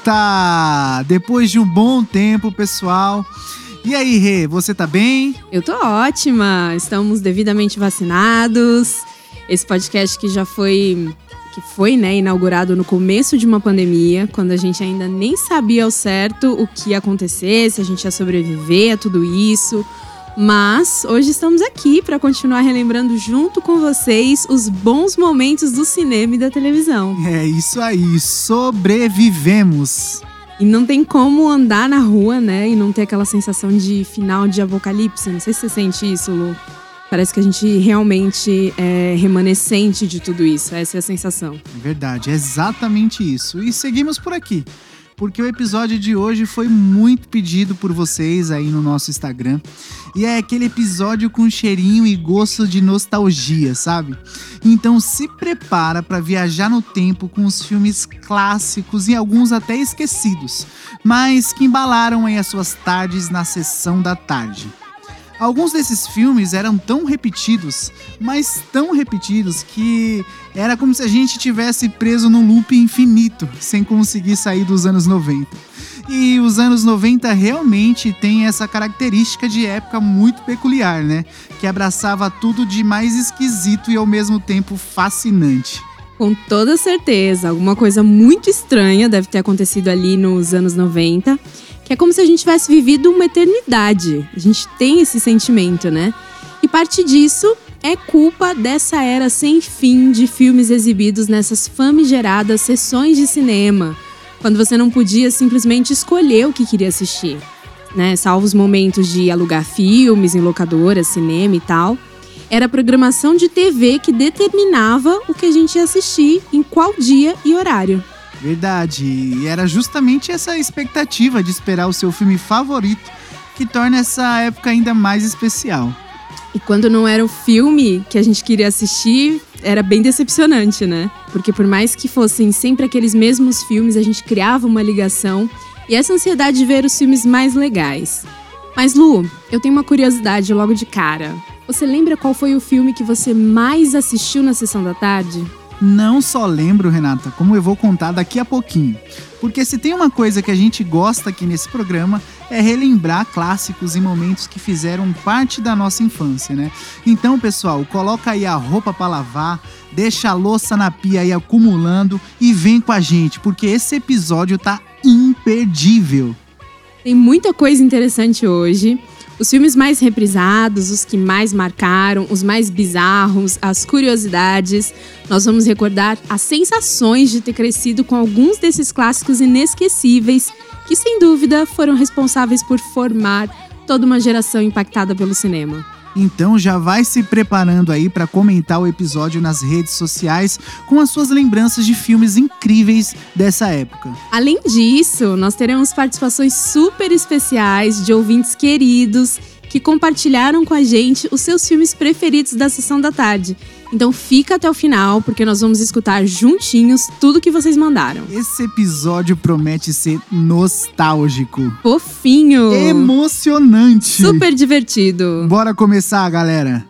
Volta! Depois de um bom tempo, pessoal. E aí, Rê, você tá bem? Eu tô ótima. Estamos devidamente vacinados. Esse podcast que já foi que foi, né, inaugurado no começo de uma pandemia, quando a gente ainda nem sabia ao certo o que ia acontecer, se a gente ia sobreviver a tudo isso. Mas hoje estamos aqui para continuar relembrando junto com vocês os bons momentos do cinema e da televisão. É isso aí, sobrevivemos. E não tem como andar na rua, né, e não ter aquela sensação de final de apocalipse. Não sei se você sente isso, Lu. Parece que a gente realmente é remanescente de tudo isso. Essa é a sensação. É verdade, é exatamente isso. E seguimos por aqui porque o episódio de hoje foi muito pedido por vocês aí no nosso Instagram. E é aquele episódio com cheirinho e gosto de nostalgia, sabe? Então se prepara para viajar no tempo com os filmes clássicos e alguns até esquecidos, mas que embalaram aí as suas tardes na sessão da tarde. Alguns desses filmes eram tão repetidos, mas tão repetidos que era como se a gente tivesse preso num loop infinito, sem conseguir sair dos anos 90. E os anos 90 realmente tem essa característica de época muito peculiar, né? Que abraçava tudo de mais esquisito e ao mesmo tempo fascinante. Com toda certeza, alguma coisa muito estranha deve ter acontecido ali nos anos 90 que é como se a gente tivesse vivido uma eternidade. A gente tem esse sentimento, né? E parte disso é culpa dessa era sem fim de filmes exibidos nessas famigeradas sessões de cinema, quando você não podia simplesmente escolher o que queria assistir, né? Salvo os momentos de alugar filmes em locadoras, cinema e tal. Era a programação de TV que determinava o que a gente ia assistir, em qual dia e horário. Verdade. E era justamente essa expectativa de esperar o seu filme favorito que torna essa época ainda mais especial. E quando não era o filme que a gente queria assistir, era bem decepcionante, né? Porque por mais que fossem sempre aqueles mesmos filmes, a gente criava uma ligação e essa ansiedade de ver os filmes mais legais. Mas Lu, eu tenho uma curiosidade logo de cara. Você lembra qual foi o filme que você mais assistiu na sessão da tarde? Não só lembro, Renata, como eu vou contar daqui a pouquinho. Porque se tem uma coisa que a gente gosta aqui nesse programa é relembrar clássicos e momentos que fizeram parte da nossa infância, né? Então, pessoal, coloca aí a roupa para lavar, deixa a louça na pia aí acumulando e vem com a gente, porque esse episódio tá imperdível. Tem muita coisa interessante hoje. Os filmes mais reprisados, os que mais marcaram, os mais bizarros, as curiosidades. Nós vamos recordar as sensações de ter crescido com alguns desses clássicos inesquecíveis que, sem dúvida, foram responsáveis por formar toda uma geração impactada pelo cinema. Então já vai se preparando aí para comentar o episódio nas redes sociais com as suas lembranças de filmes incríveis dessa época. Além disso, nós teremos participações super especiais de ouvintes queridos que compartilharam com a gente os seus filmes preferidos da sessão da tarde. Então fica até o final, porque nós vamos escutar juntinhos tudo que vocês mandaram. Esse episódio promete ser nostálgico. Fofinho. Emocionante. Super divertido. Bora começar, galera.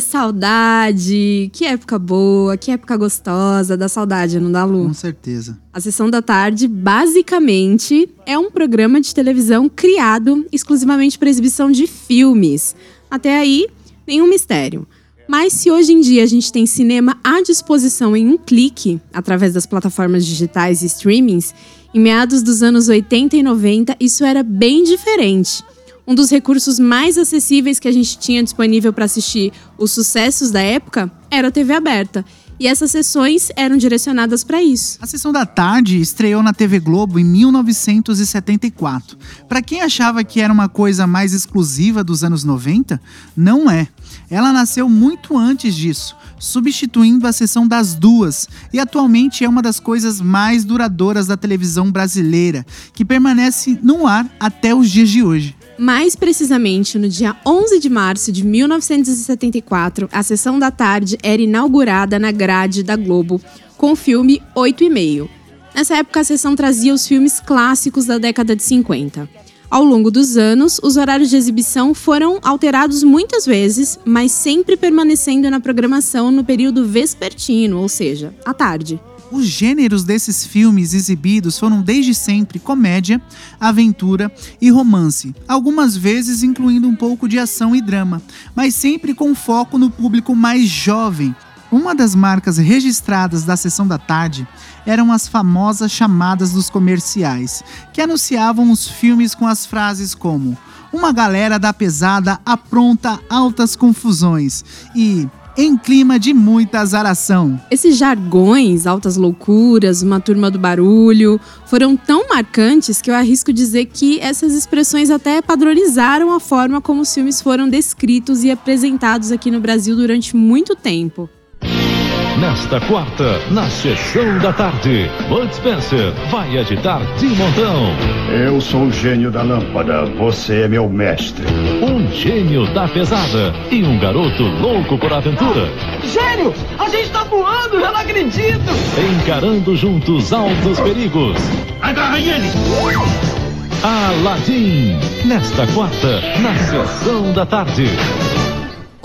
Saudade! Que época boa, que época gostosa, da saudade, não dá, Lu? Com certeza. A Sessão da Tarde, basicamente, é um programa de televisão criado exclusivamente para exibição de filmes. Até aí, nenhum mistério. Mas se hoje em dia a gente tem cinema à disposição em um clique, através das plataformas digitais e streamings, em meados dos anos 80 e 90 isso era bem diferente um dos recursos mais acessíveis que a gente tinha disponível para assistir os sucessos da época era a TV aberta. E essas sessões eram direcionadas para isso. A sessão da tarde estreou na TV Globo em 1974. Para quem achava que era uma coisa mais exclusiva dos anos 90, não é. Ela nasceu muito antes disso, substituindo a sessão das duas, e atualmente é uma das coisas mais duradouras da televisão brasileira, que permanece no ar até os dias de hoje. Mais precisamente, no dia 11 de março de 1974, a sessão da tarde era inaugurada na grade da Globo com o filme 8 e meio. Nessa época, a sessão trazia os filmes clássicos da década de 50. Ao longo dos anos, os horários de exibição foram alterados muitas vezes, mas sempre permanecendo na programação no período vespertino, ou seja, à tarde. Os gêneros desses filmes exibidos foram desde sempre comédia, aventura e romance, algumas vezes incluindo um pouco de ação e drama, mas sempre com foco no público mais jovem. Uma das marcas registradas da sessão da tarde eram as famosas chamadas dos comerciais, que anunciavam os filmes com as frases como: Uma galera da pesada apronta altas confusões e em clima de muita azaração. Esses jargões, altas loucuras, uma turma do barulho, foram tão marcantes que eu arrisco dizer que essas expressões até padronizaram a forma como os filmes foram descritos e apresentados aqui no Brasil durante muito tempo. Nesta quarta, na sessão da tarde, Bud Spencer vai agitar de montão. Eu sou o gênio da lâmpada, você é meu mestre. Um gênio da pesada e um garoto louco por aventura. Gênio, a gente tá voando, eu não acredito! Encarando juntos altos perigos. Agarrem ele! Aladdin, nesta quarta, na sessão da tarde.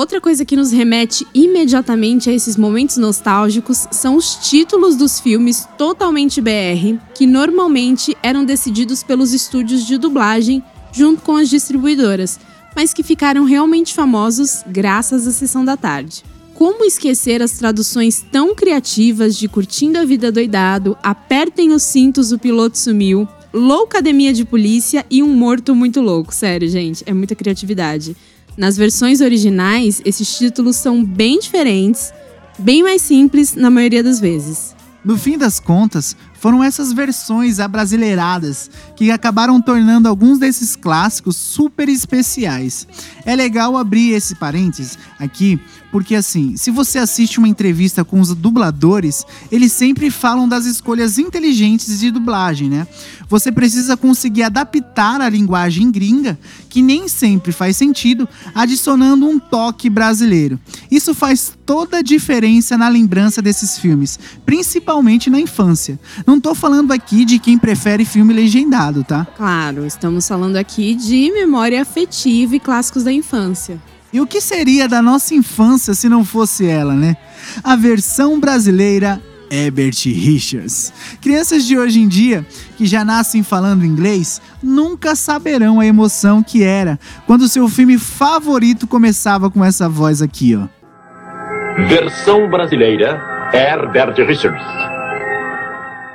Outra coisa que nos remete imediatamente a esses momentos nostálgicos são os títulos dos filmes totalmente BR, que normalmente eram decididos pelos estúdios de dublagem junto com as distribuidoras, mas que ficaram realmente famosos graças à sessão da tarde. Como esquecer as traduções tão criativas de Curtindo a Vida Doidado, Apertem os Cintos, o Piloto Sumiu, Loucademia de Polícia e Um Morto Muito Louco. Sério, gente, é muita criatividade. Nas versões originais, esses títulos são bem diferentes, bem mais simples na maioria das vezes. No fim das contas, foram essas versões abrasileiradas que acabaram tornando alguns desses clássicos super especiais. É legal abrir esse parênteses aqui, porque assim, se você assiste uma entrevista com os dubladores, eles sempre falam das escolhas inteligentes de dublagem, né? Você precisa conseguir adaptar a linguagem gringa, que nem sempre faz sentido, adicionando um toque brasileiro. Isso faz toda a diferença na lembrança desses filmes, principalmente na infância. Não tô falando aqui de quem prefere filme legendado, tá? Claro, estamos falando aqui de memória afetiva e clássicos da infância. E o que seria da nossa infância se não fosse ela, né? A versão brasileira Herbert Richards. Crianças de hoje em dia, que já nascem falando inglês, nunca saberão a emoção que era quando seu filme favorito começava com essa voz aqui, ó. Versão brasileira Herbert Richards.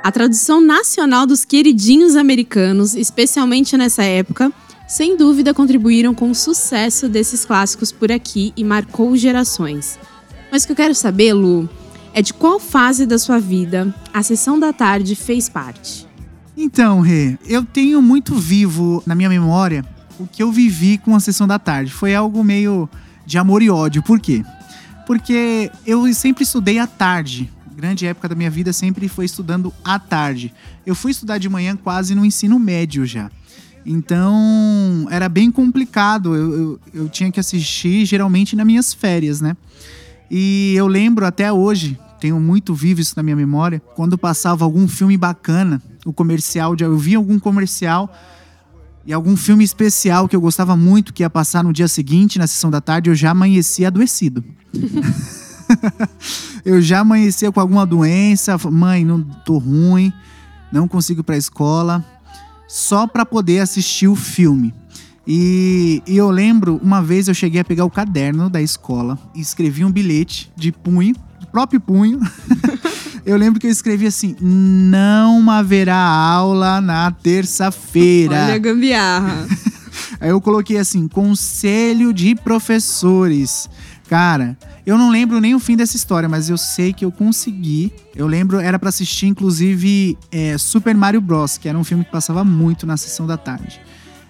A tradução nacional dos queridinhos americanos, especialmente nessa época, sem dúvida contribuíram com o sucesso desses clássicos por aqui e marcou gerações. Mas o que eu quero saber, Lu, é de qual fase da sua vida a sessão da tarde fez parte? Então, Rê, eu tenho muito vivo na minha memória o que eu vivi com a sessão da tarde. Foi algo meio de amor e ódio. Por quê? Porque eu sempre estudei à tarde. Grande época da minha vida sempre foi estudando à tarde. Eu fui estudar de manhã quase no ensino médio já. Então era bem complicado. Eu, eu, eu, tinha que assistir geralmente nas minhas férias, né? E eu lembro até hoje, tenho muito vivo isso na minha memória, quando passava algum filme bacana, o comercial, eu via algum comercial e algum filme especial que eu gostava muito, que ia passar no dia seguinte, na sessão da tarde, eu já amanhecia adoecido. eu já amanhecia com alguma doença, mãe, não tô ruim, não consigo ir pra escola só para poder assistir o filme. E, e, eu lembro, uma vez eu cheguei a pegar o caderno da escola e escrevi um bilhete de punho, próprio punho. eu lembro que eu escrevi assim: não haverá aula na terça-feira. Olha a gambiarra. Aí eu coloquei assim: conselho de professores. Cara, eu não lembro nem o fim dessa história, mas eu sei que eu consegui. Eu lembro, era para assistir, inclusive, é, Super Mario Bros., que era um filme que passava muito na sessão da tarde.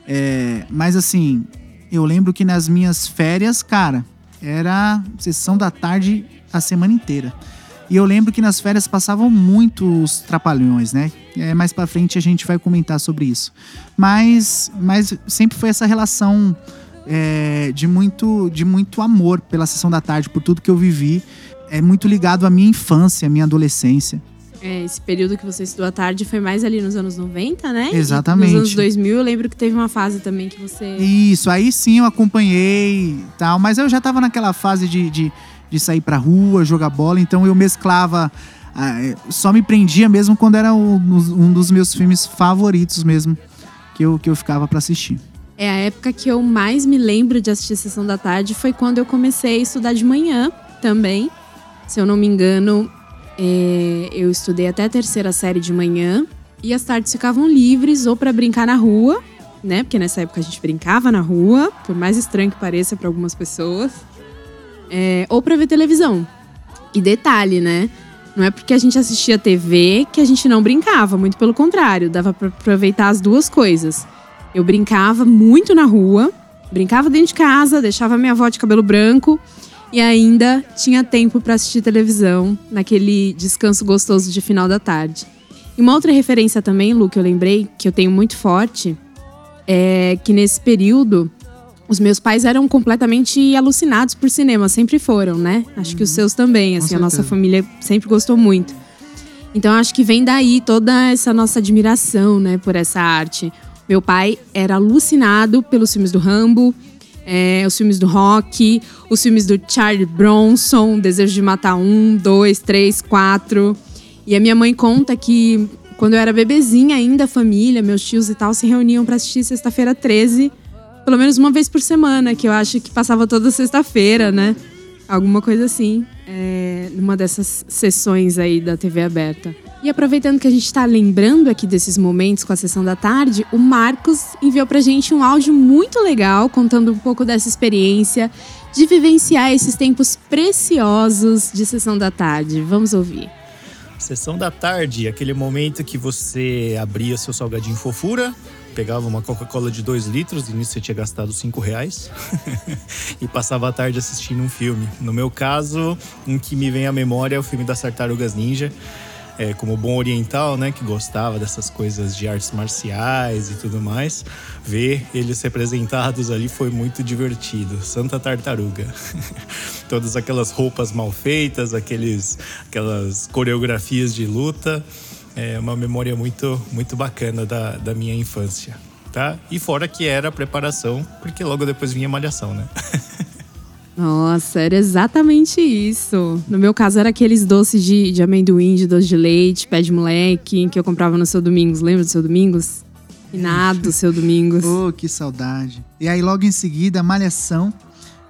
É, mas assim, eu lembro que nas minhas férias, cara, era sessão da tarde a semana inteira. E eu lembro que nas férias passavam muitos trapalhões, né? É, mais para frente a gente vai comentar sobre isso. Mas, mas sempre foi essa relação é, de, muito, de muito amor pela sessão da tarde, por tudo que eu vivi. É muito ligado à minha infância, à minha adolescência. É, esse período que você estudou à tarde foi mais ali nos anos 90, né? E Exatamente. nos anos 2000, eu lembro que teve uma fase também que você. Isso, aí sim eu acompanhei e tal, mas eu já tava naquela fase de, de, de sair pra rua, jogar bola, então eu mesclava. ah, eh, só me prendia mesmo quando era um, um dos meus filmes favoritos mesmo, que eu, que eu ficava pra assistir. É a época que eu mais me lembro de assistir Sessão da Tarde foi quando eu comecei a estudar de manhã também. Se eu não me engano, é, eu estudei até a terceira série de manhã e as tardes ficavam livres ou para brincar na rua, né? Porque nessa época a gente brincava na rua, por mais estranho que pareça para algumas pessoas, é, ou para ver televisão. E detalhe, né? Não é porque a gente assistia TV que a gente não brincava, muito pelo contrário, dava para aproveitar as duas coisas. Eu brincava muito na rua, brincava dentro de casa, deixava minha avó de cabelo branco e ainda tinha tempo para assistir televisão naquele descanso gostoso de final da tarde. E uma outra referência também, Lu, que eu lembrei, que eu tenho muito forte, é que nesse período os meus pais eram completamente alucinados por cinema, sempre foram, né? Acho que os seus também, assim, a nossa família sempre gostou muito. Então acho que vem daí toda essa nossa admiração, né, por essa arte. Meu pai era alucinado pelos filmes do Rambo, é, os filmes do Rock, os filmes do Charlie Bronson, Desejo de Matar um, dois, três, quatro. E a minha mãe conta que quando eu era bebezinha ainda, a família, meus tios e tal, se reuniam para assistir Sexta-feira 13, pelo menos uma vez por semana, que eu acho que passava toda sexta-feira, né? Alguma coisa assim, é, numa dessas sessões aí da TV aberta. E aproveitando que a gente está lembrando aqui desses momentos com a sessão da tarde, o Marcos enviou pra gente um áudio muito legal, contando um pouco dessa experiência de vivenciar esses tempos preciosos de sessão da tarde. Vamos ouvir. Sessão da tarde, aquele momento que você abria seu salgadinho fofura, pegava uma Coca-Cola de 2 litros, e nisso você tinha gastado 5 reais, e passava a tarde assistindo um filme. No meu caso, um que me vem à memória é o filme das Tartarugas Ninja. É, como bom oriental, né, que gostava dessas coisas de artes marciais e tudo mais, ver eles representados ali foi muito divertido. Santa Tartaruga. Todas aquelas roupas mal feitas, aqueles, aquelas coreografias de luta. É uma memória muito, muito bacana da, da minha infância. Tá? E fora que era a preparação, porque logo depois vinha malhação, né? Nossa, era exatamente isso. No meu caso, era aqueles doces de, de amendoim, de doce de leite, pé de moleque, que eu comprava no seu Domingos. Lembra do seu Domingos? Finado, seu Domingos. Oh, que saudade. E aí, logo em seguida, Malhação,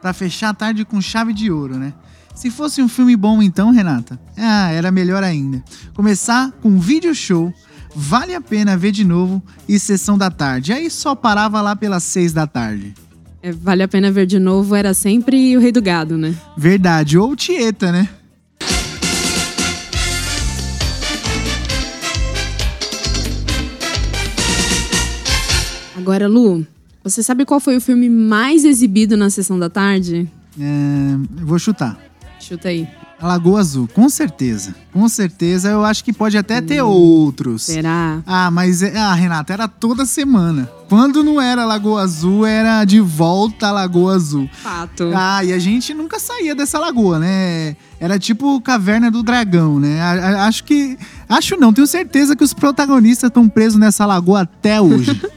pra fechar a tarde com chave de ouro, né? Se fosse um filme bom, então, Renata, ah, era melhor ainda. Começar com um vídeo show, vale a pena ver de novo e sessão da tarde. Aí só parava lá pelas seis da tarde. É, vale a pena ver de novo, era sempre o Rei do Gado, né? Verdade, ou Tieta, né? Agora, Lu, você sabe qual foi o filme mais exibido na sessão da tarde? É, eu vou chutar. Chuta aí. A Lagoa Azul, com certeza. Com certeza, eu acho que pode até ter outros. Será? Ah, mas é- ah, Renata, era toda semana. Quando não era Lagoa Azul, era de volta à Lagoa Azul. Fato. Ah, e a gente nunca saía dessa lagoa, né? Era tipo Caverna do Dragão, né? A- a- acho que. Acho não, tenho certeza que os protagonistas estão presos nessa lagoa até hoje.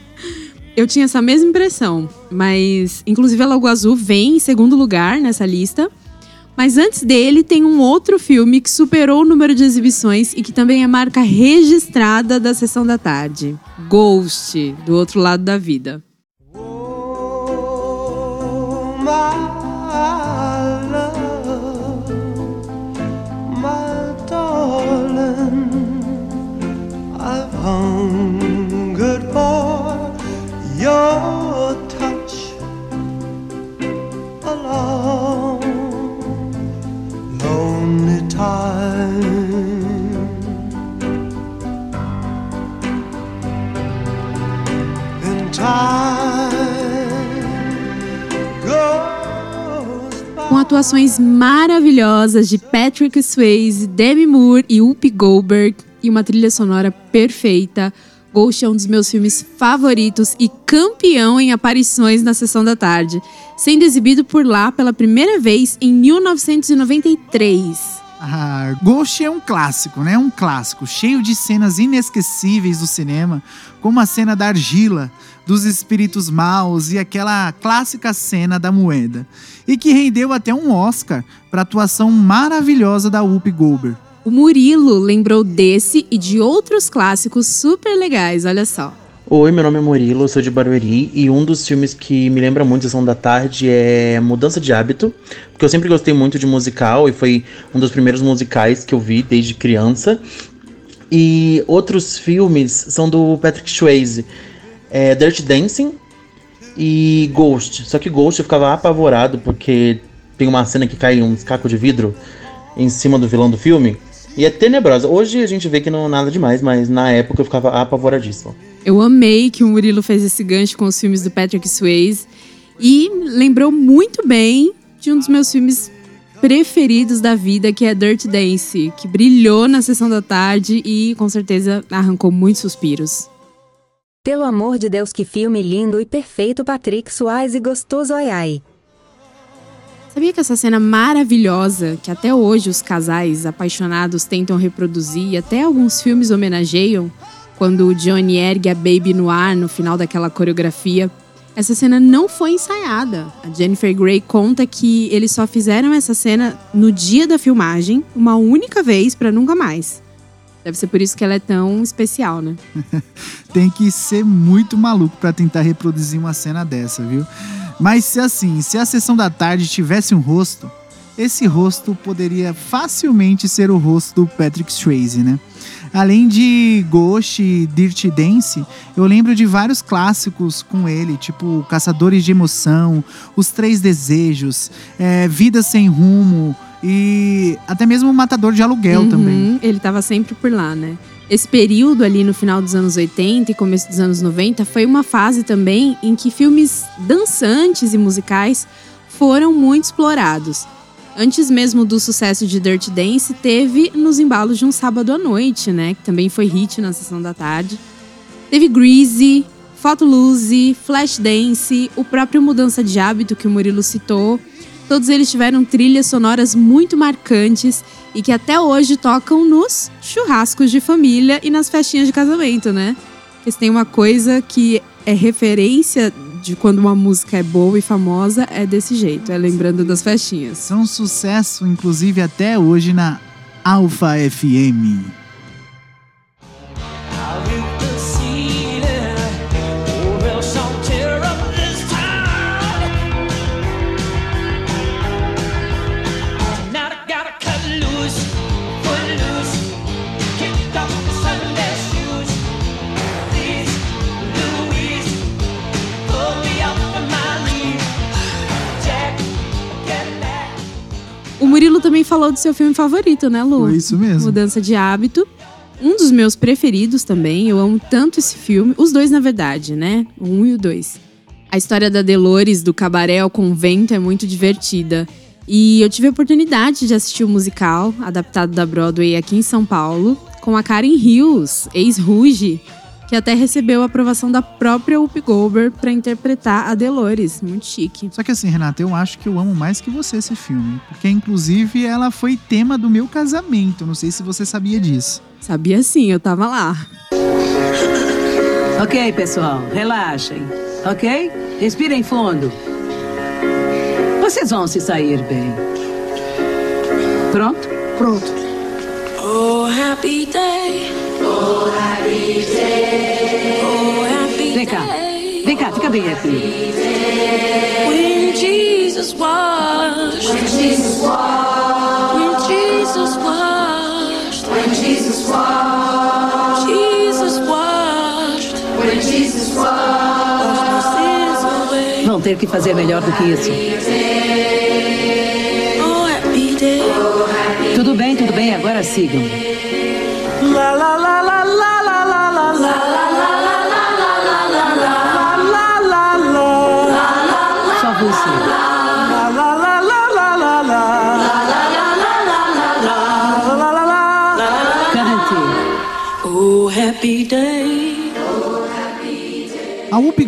Eu tinha essa mesma impressão, mas inclusive a Lagoa Azul vem em segundo lugar nessa lista. Mas antes dele tem um outro filme que superou o número de exibições e que também é marca registrada da sessão da tarde. Ghost, do outro lado da vida. Atuações maravilhosas de Patrick Swayze, Demi Moore e Whoopi Goldberg e uma trilha sonora perfeita. Ghost é um dos meus filmes favoritos e campeão em aparições na sessão da tarde, sendo exibido por lá pela primeira vez em 1993. Ah, Ghost é um clássico, né? Um clássico, cheio de cenas inesquecíveis do cinema, como a cena da argila, dos espíritos maus e aquela clássica cena da moeda. E que rendeu até um Oscar para a atuação maravilhosa da Whoopi Goldberg. O Murilo lembrou desse e de outros clássicos super legais, olha só. Oi, meu nome é Murilo, eu sou de Barueri e um dos filmes que me lembra muito Sessão da Tarde é Mudança de Hábito, porque eu sempre gostei muito de musical e foi um dos primeiros musicais que eu vi desde criança. E outros filmes são do Patrick Swayze, é Dirty Dancing e Ghost. Só que Ghost eu ficava apavorado porque tem uma cena que cai uns cacos de vidro em cima do vilão do filme. E é tenebrosa. Hoje a gente vê que não é nada demais, mas na época eu ficava apavoradíssimo. Eu amei que o Murilo fez esse gancho com os filmes do Patrick Swayze e lembrou muito bem de um dos meus filmes preferidos da vida, que é Dirty Dance, que brilhou na sessão da tarde e com certeza arrancou muitos suspiros. Pelo amor de Deus, que filme lindo e perfeito, Patrick Swayze gostoso ai ai. Sabia que essa cena maravilhosa, que até hoje os casais apaixonados tentam reproduzir e até alguns filmes homenageiam, quando o Johnny ergue a Baby no ar no final daquela coreografia, essa cena não foi ensaiada. A Jennifer Grey conta que eles só fizeram essa cena no dia da filmagem, uma única vez para nunca mais. Deve ser por isso que ela é tão especial, né? Tem que ser muito maluco para tentar reproduzir uma cena dessa, viu? Mas se assim, se a sessão da tarde tivesse um rosto, esse rosto poderia facilmente ser o rosto do Patrick Swayze, né? Além de Ghost e Dirty Dance, eu lembro de vários clássicos com ele, tipo Caçadores de Emoção, Os Três Desejos, é, Vida Sem Rumo e até mesmo Matador de Aluguel Uhum, também. Ele tava sempre por lá, né? Esse período ali no final dos anos 80 e começo dos anos 90 foi uma fase também em que filmes dançantes e musicais foram muito explorados. Antes mesmo do sucesso de Dirty Dance, teve nos embalos de um sábado à noite, né? Que também foi hit na sessão da tarde. Teve Greasy, Footloose, Flashdance, o próprio Mudança de Hábito que o Murilo citou. Todos eles tiveram trilhas sonoras muito marcantes e que até hoje tocam nos churrascos de família e nas festinhas de casamento, né? Porque se tem uma coisa que é referência de quando uma música é boa e famosa, é desse jeito, é lembrando das festinhas. São sucesso, inclusive até hoje na Alpha FM. Murilo também falou do seu filme favorito, né, Lu? Foi isso mesmo. Mudança de hábito. Um dos meus preferidos também. Eu amo tanto esse filme. Os dois, na verdade, né? O um e o dois. A história da Delores, do cabaré ao convento, é muito divertida. E eu tive a oportunidade de assistir o musical, adaptado da Broadway aqui em São Paulo, com a Karen Hills, ex-Ruge, que até recebeu a aprovação da própria Whoopi Goldberg para interpretar a Delores. Muito chique. Só que assim, Renata, eu acho que eu amo mais que você esse filme. Porque, inclusive, ela foi tema do meu casamento. Não sei se você sabia disso. Sabia sim, eu tava lá. Ok, pessoal, relaxem. Ok? Respirem fundo. Vocês vão se sair bem. Pronto? Pronto. Oh, happy day. Vem cá. Vem cá, fica bem aqui. When Jesus washed. When Jesus washed. When Jesus washed. When Jesus washed. Jesus washed. When Jesus washed. Vão ter que fazer melhor do que isso. Oh. Tudo bem, tudo bem, agora sigam.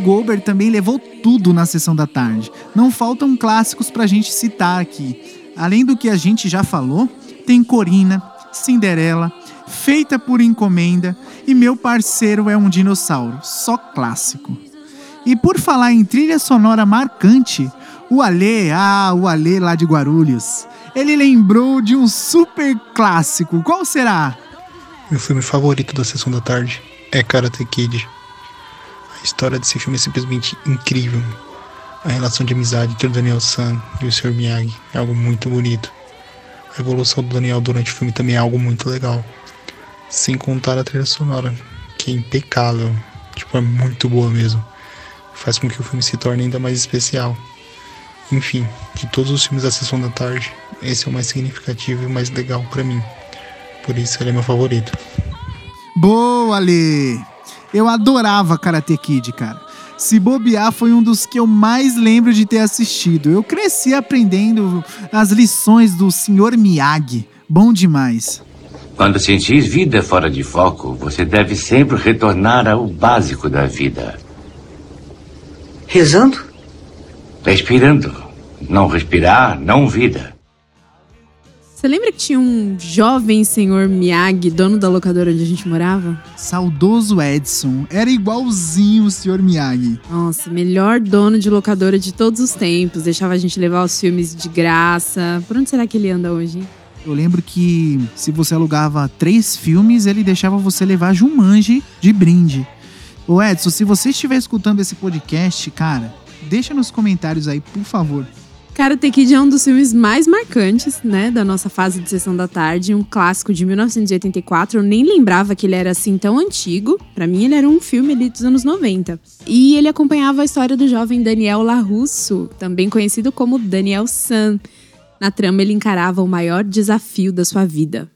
Goldberg também levou tudo na sessão da tarde. Não faltam clássicos pra gente citar aqui. Além do que a gente já falou, tem Corina, Cinderela, Feita por Encomenda e Meu Parceiro é um Dinossauro, só clássico. E por falar em trilha sonora marcante, o Alê, ah, o Alê lá de Guarulhos, ele lembrou de um super clássico. Qual será? Meu filme favorito da sessão da tarde é Karate Kid. História desse filme é simplesmente incrível. A relação de amizade entre o Daniel San e o Sr. Miyagi é algo muito bonito. A evolução do Daniel durante o filme também é algo muito legal. Sem contar a trilha sonora, que é impecável. Tipo, é muito boa mesmo. Faz com que o filme se torne ainda mais especial. Enfim, de todos os filmes da sessão da tarde, esse é o mais significativo e o mais legal para mim. Por isso ele é meu favorito. Boa, Ale! Eu adorava Karate Kid, cara. Se bobear, foi um dos que eu mais lembro de ter assistido. Eu cresci aprendendo as lições do Sr. Miyagi. Bom demais. Quando sentir vida fora de foco, você deve sempre retornar ao básico da vida. Rezando? Respirando. Não respirar, não vida. Você lembra que tinha um jovem senhor Miyagi, dono da locadora onde a gente morava? Saudoso Edson. Era igualzinho o Sr. Miyagi. Nossa, melhor dono de locadora de todos os tempos. Deixava a gente levar os filmes de graça. Por onde será que ele anda hoje? Eu lembro que se você alugava três filmes, ele deixava você levar Jumanji de brinde. Ô Edson, se você estiver escutando esse podcast, cara, deixa nos comentários aí, por favor. Karate Kid é um dos filmes mais marcantes, né, da nossa fase de sessão da tarde, um clássico de 1984. Eu nem lembrava que ele era assim tão antigo. Para mim, ele era um filme ali dos anos 90. E ele acompanhava a história do jovem Daniel LaRusso, também conhecido como Daniel San. Na trama, ele encarava o maior desafio da sua vida.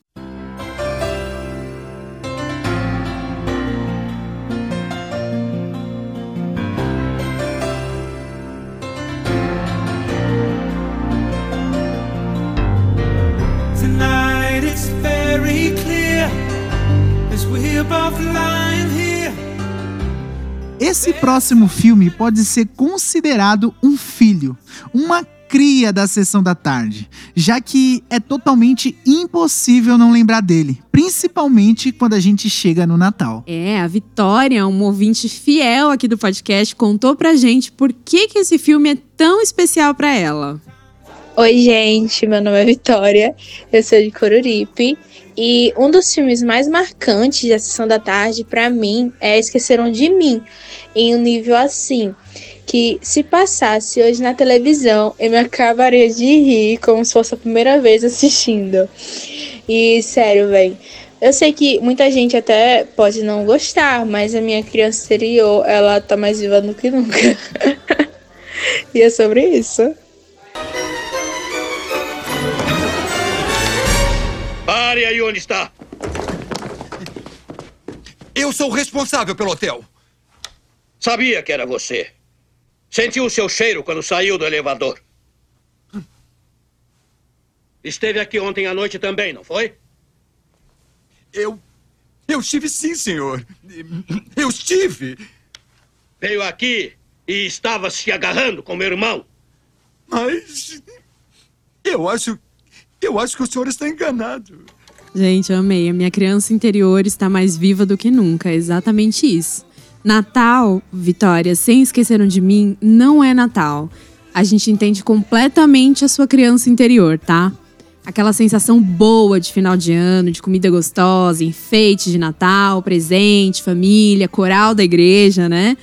Esse próximo filme pode ser considerado um filho, uma cria da sessão da tarde, já que é totalmente impossível não lembrar dele, principalmente quando a gente chega no Natal. É, a Vitória, um ouvinte fiel aqui do podcast, contou pra gente por que, que esse filme é tão especial pra ela. Oi, gente, meu nome é Vitória, eu sou de Coruripe e um dos filmes mais marcantes da sessão da tarde para mim é Esqueceram de Mim, em um nível assim, que se passasse hoje na televisão eu me acabaria de rir como se fosse a primeira vez assistindo. E sério, velho, eu sei que muita gente até pode não gostar, mas a minha criança exterior, ela tá mais viva do que nunca. e é sobre isso. Pare aí onde está. Eu sou o responsável pelo hotel. Sabia que era você. Sentiu o seu cheiro quando saiu do elevador. Esteve aqui ontem à noite também, não foi? Eu. Eu estive sim, senhor. Eu estive. Veio aqui e estava se agarrando com meu irmão. Mas. Eu acho. Eu acho que o senhor está enganado. Gente, amei. A minha criança interior está mais viva do que nunca. É exatamente isso. Natal, Vitória, sem esqueceram de mim, não é Natal. A gente entende completamente a sua criança interior, tá? Aquela sensação boa de final de ano, de comida gostosa, enfeite de Natal, presente, família, coral da igreja, né?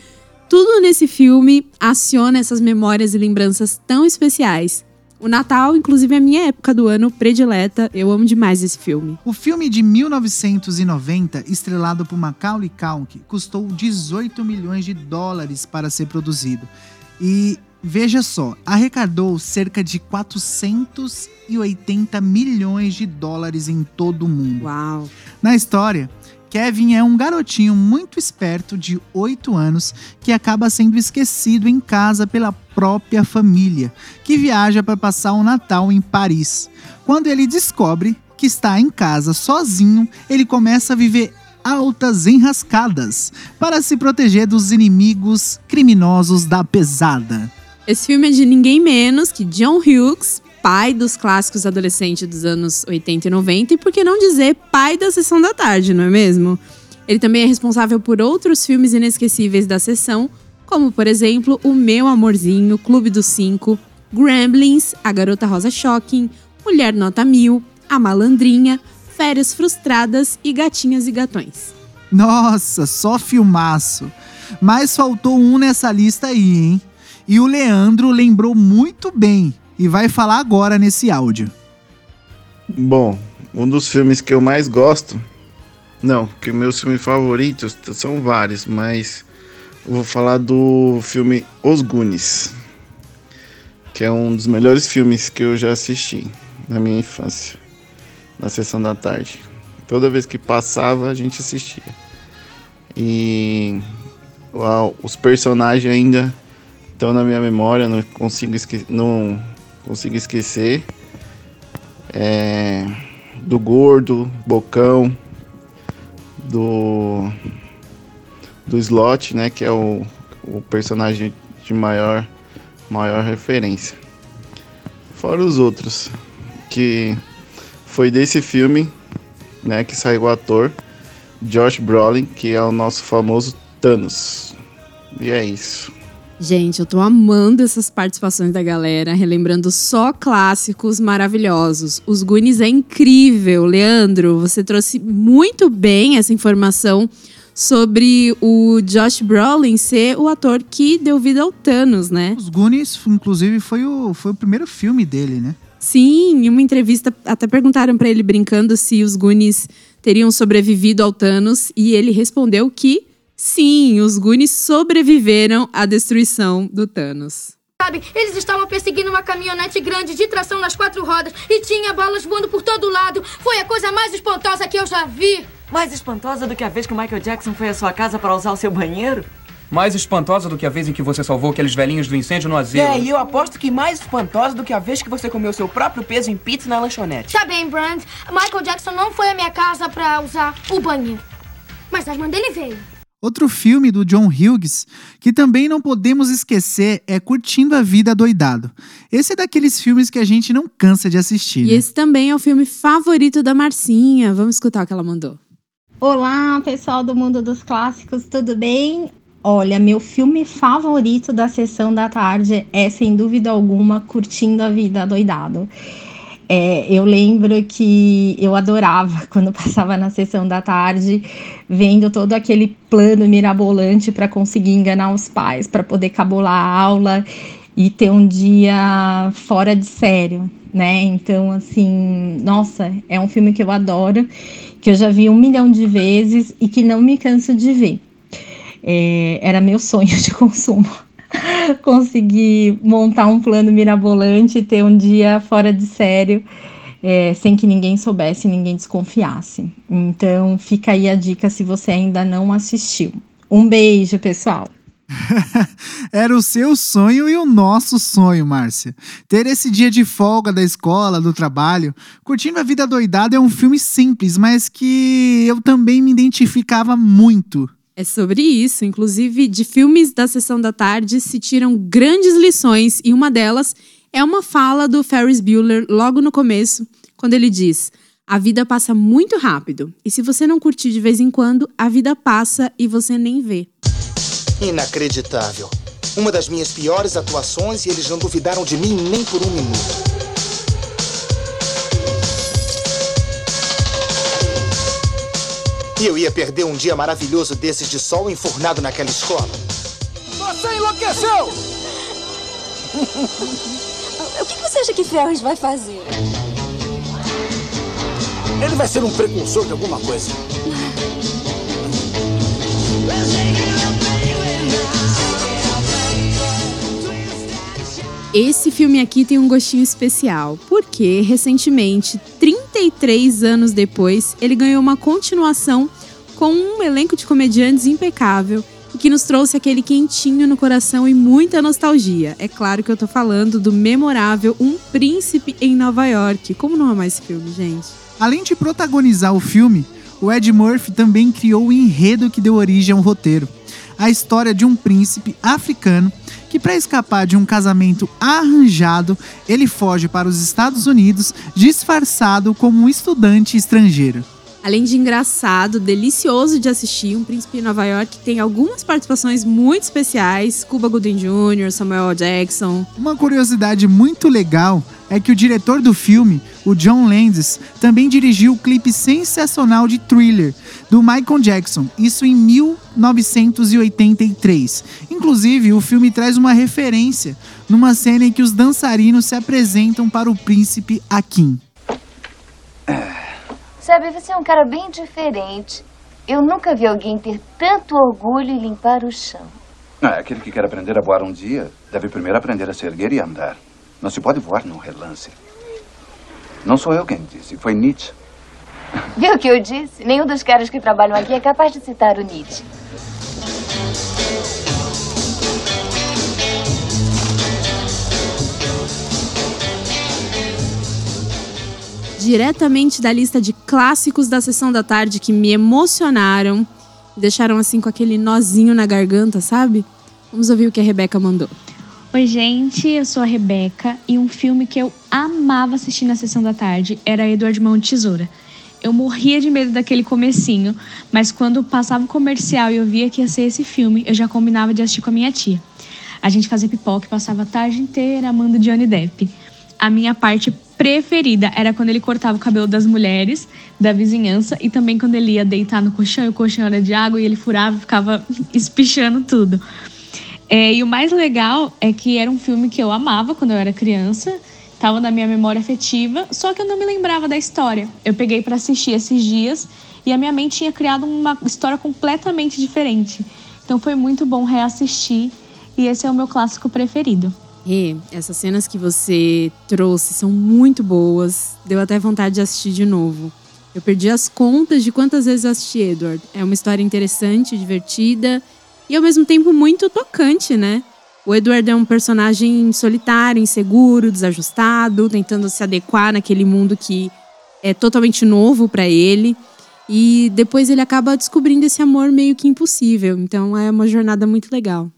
Tudo nesse filme aciona essas memórias e lembranças tão especiais. O Natal, inclusive, é a minha época do ano predileta. Eu amo demais esse filme. O filme de 1990, estrelado por Macaulay Culkin, custou 18 milhões de dólares para ser produzido. E veja só, arrecadou cerca de 480 milhões de dólares em todo o mundo. Uau! Na história, Kevin é um garotinho muito esperto de 8 anos que acaba sendo esquecido em casa pela própria família, que viaja para passar o Natal em Paris. Quando ele descobre que está em casa sozinho, ele começa a viver altas enrascadas para se proteger dos inimigos criminosos da pesada. Esse filme é de ninguém menos que John Hughes, pai dos clássicos adolescentes dos anos 80 e 90 e por que não dizer pai da sessão da tarde, não é mesmo? Ele também é responsável por outros filmes inesquecíveis da sessão, como por exemplo O Meu Amorzinho, Clube dos Cinco, Gremlins, A Garota Rosa Shocking, Mulher Nota Mil, A Malandrinha, Férias Frustradas e Gatinhas e Gatões. Nossa, só filmaço. Mas faltou um nessa lista aí, hein? E o Leandro lembrou muito bem e vai falar agora nesse áudio. Bom, um dos filmes que eu mais gosto. Não, que meus filmes favoritos são vários, mas eu vou falar do filme Os Goonies, que é um dos melhores filmes que eu já assisti na minha infância, na sessão da tarde. Toda vez que passava, a gente assistia. E uau, os personagens ainda estão na minha memória, não consigo, esque não consigo esquecer. É, do gordo, bocão, do do slot, né, que é o, o personagem de maior maior referência. Fora os outros, que foi desse filme, né, que saiu o ator Josh Brolin, que é o nosso famoso Thanos. E é isso. Gente, eu tô amando essas participações da galera, relembrando só clássicos maravilhosos. Os Goonies é incrível, Leandro. Você trouxe muito bem essa informação sobre o Josh Brolin ser o ator que deu vida ao Thanos, né? Os Goonies, inclusive, foi o, foi o primeiro filme dele, né? Sim, em uma entrevista até perguntaram para ele brincando se os Goonies teriam sobrevivido ao Thanos e ele respondeu que sim, os Goonies sobreviveram à destruição do Thanos. Sabe, eles estavam perseguindo uma caminhonete grande de tração nas quatro rodas e tinha balas voando por todo lado. Foi a coisa mais espantosa que eu já vi. Mais espantosa do que a vez que o Michael Jackson foi à sua casa para usar o seu banheiro? Mais espantosa do que a vez em que você salvou aqueles velhinhos do incêndio no asilo. É, e eu aposto que mais espantosa do que a vez que você comeu seu próprio peso em pizza na lanchonete. Tá bem, Brand. Michael Jackson não foi à minha casa pra usar o banheiro. Mas a irmã dele veio. Outro filme do John Hughes que também não podemos esquecer é Curtindo a Vida Doidado. Esse é daqueles filmes que a gente não cansa de assistir. E né? esse também é o filme favorito da Marcinha. Vamos escutar o que ela mandou. Olá, pessoal do Mundo dos Clássicos, tudo bem? Olha, meu filme favorito da sessão da tarde é, sem dúvida alguma, Curtindo a Vida Doidado. É, eu lembro que eu adorava quando passava na sessão da tarde, vendo todo aquele plano mirabolante para conseguir enganar os pais, para poder cabular a aula e ter um dia fora de sério, né? Então, assim, nossa, é um filme que eu adoro, que eu já vi um milhão de vezes e que não me canso de ver. É, era meu sonho de consumo conseguir montar um plano mirabolante e ter um dia fora de sério, é, sem que ninguém soubesse, ninguém desconfiasse. Então, fica aí a dica se você ainda não assistiu. Um beijo, pessoal. Era o seu sonho e o nosso sonho, Márcia. Ter esse dia de folga da escola, do trabalho, curtindo a vida doidada é um filme simples, mas que eu também me identificava muito. É sobre isso. Inclusive, de filmes da sessão da tarde se tiram grandes lições, e uma delas é uma fala do Ferris Bueller logo no começo, quando ele diz: A vida passa muito rápido, e se você não curtir de vez em quando, a vida passa e você nem vê. Inacreditável. Uma das minhas piores atuações e eles não duvidaram de mim nem por um minuto. E eu ia perder um dia maravilhoso desses de sol enfurnado naquela escola. Você enlouqueceu! O que você acha que Ferris vai fazer? Ele vai ser um precursor de alguma coisa. Esse filme aqui tem um gostinho especial, porque recentemente, 33 anos depois, ele ganhou uma continuação com um elenco de comediantes impecável e que nos trouxe aquele quentinho no coração e muita nostalgia. É claro que eu tô falando do memorável Um Príncipe em Nova York. Como não amar esse filme, gente? Além de protagonizar o filme, o Ed Murphy também criou o enredo que deu origem ao roteiro. A história de um príncipe africano que para escapar de um casamento arranjado, ele foge para os Estados Unidos disfarçado como um estudante estrangeiro. Além de engraçado, delicioso de assistir, Um Príncipe em Nova York tem algumas participações muito especiais, Cuba Gooding Jr., Samuel. Jackson. Uma curiosidade muito legal é que o diretor do filme, o John Landis, também dirigiu o clipe sensacional de Thriller do Michael Jackson, isso em 1983. Inclusive, o filme traz uma referência numa cena em que os dançarinos se apresentam para o príncipe Akin. Sabe, você é um cara bem diferente. Eu nunca vi alguém ter tanto orgulho em limpar o chão. Ah, aquele que quer aprender a voar um dia deve primeiro aprender a se erguer e andar. Não se pode voar num relance. Não sou eu quem disse, foi Nietzsche. Viu o que eu disse? Nenhum dos caras que trabalham aqui é capaz de citar o Nietzsche. Diretamente da lista de clássicos da sessão da tarde que me emocionaram, deixaram assim com aquele nozinho na garganta, sabe? Vamos ouvir o que a Rebeca mandou. Oi, gente, eu sou a Rebeca e um filme que eu amava assistir na sessão da tarde era Edward Mão de Tesoura. Eu morria de medo daquele comecinho, mas quando passava o comercial e eu via que ia ser esse filme, eu já combinava de assistir com a minha tia. A gente fazia pipoca e passava a tarde inteira amando Johnny Depp. A minha parte preferida era quando ele cortava o cabelo das mulheres da vizinhança e também quando ele ia deitar no colchão e o colchão era de água e ele furava e ficava espichando tudo. É, e o mais legal é que era um filme que eu amava quando eu era criança, estava na minha memória afetiva, só que eu não me lembrava da história. Eu peguei para assistir esses dias e a minha mente tinha criado uma história completamente diferente. Então foi muito bom reassistir e esse é o meu clássico preferido. E essas cenas que você trouxe são muito boas. Deu até vontade de assistir de novo. Eu perdi as contas de quantas vezes assisti Edward. É uma história interessante, divertida e ao mesmo tempo muito tocante, né? O Edward é um personagem solitário, inseguro, desajustado, tentando se adequar naquele mundo que é totalmente novo para ele. E depois ele acaba descobrindo esse amor meio que impossível. Então é uma jornada muito legal.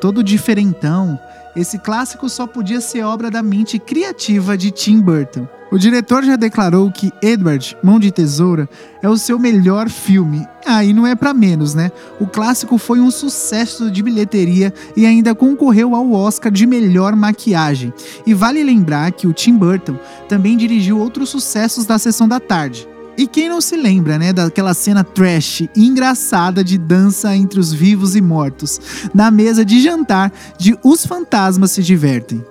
Todo diferentão, esse clássico só podia ser obra da mente criativa de Tim Burton. O diretor já declarou que Edward, Mão de Tesoura, é o seu melhor filme. Ah, e não é pra menos, né? O clássico foi um sucesso de bilheteria e ainda concorreu ao Oscar de melhor maquiagem. E vale lembrar que o Tim Burton também dirigiu outros sucessos da sessão da tarde. E quem não se lembra, né, daquela cena trash e engraçada de dança entre os vivos e mortos, na mesa de jantar de Os Fantasmas se Divertem.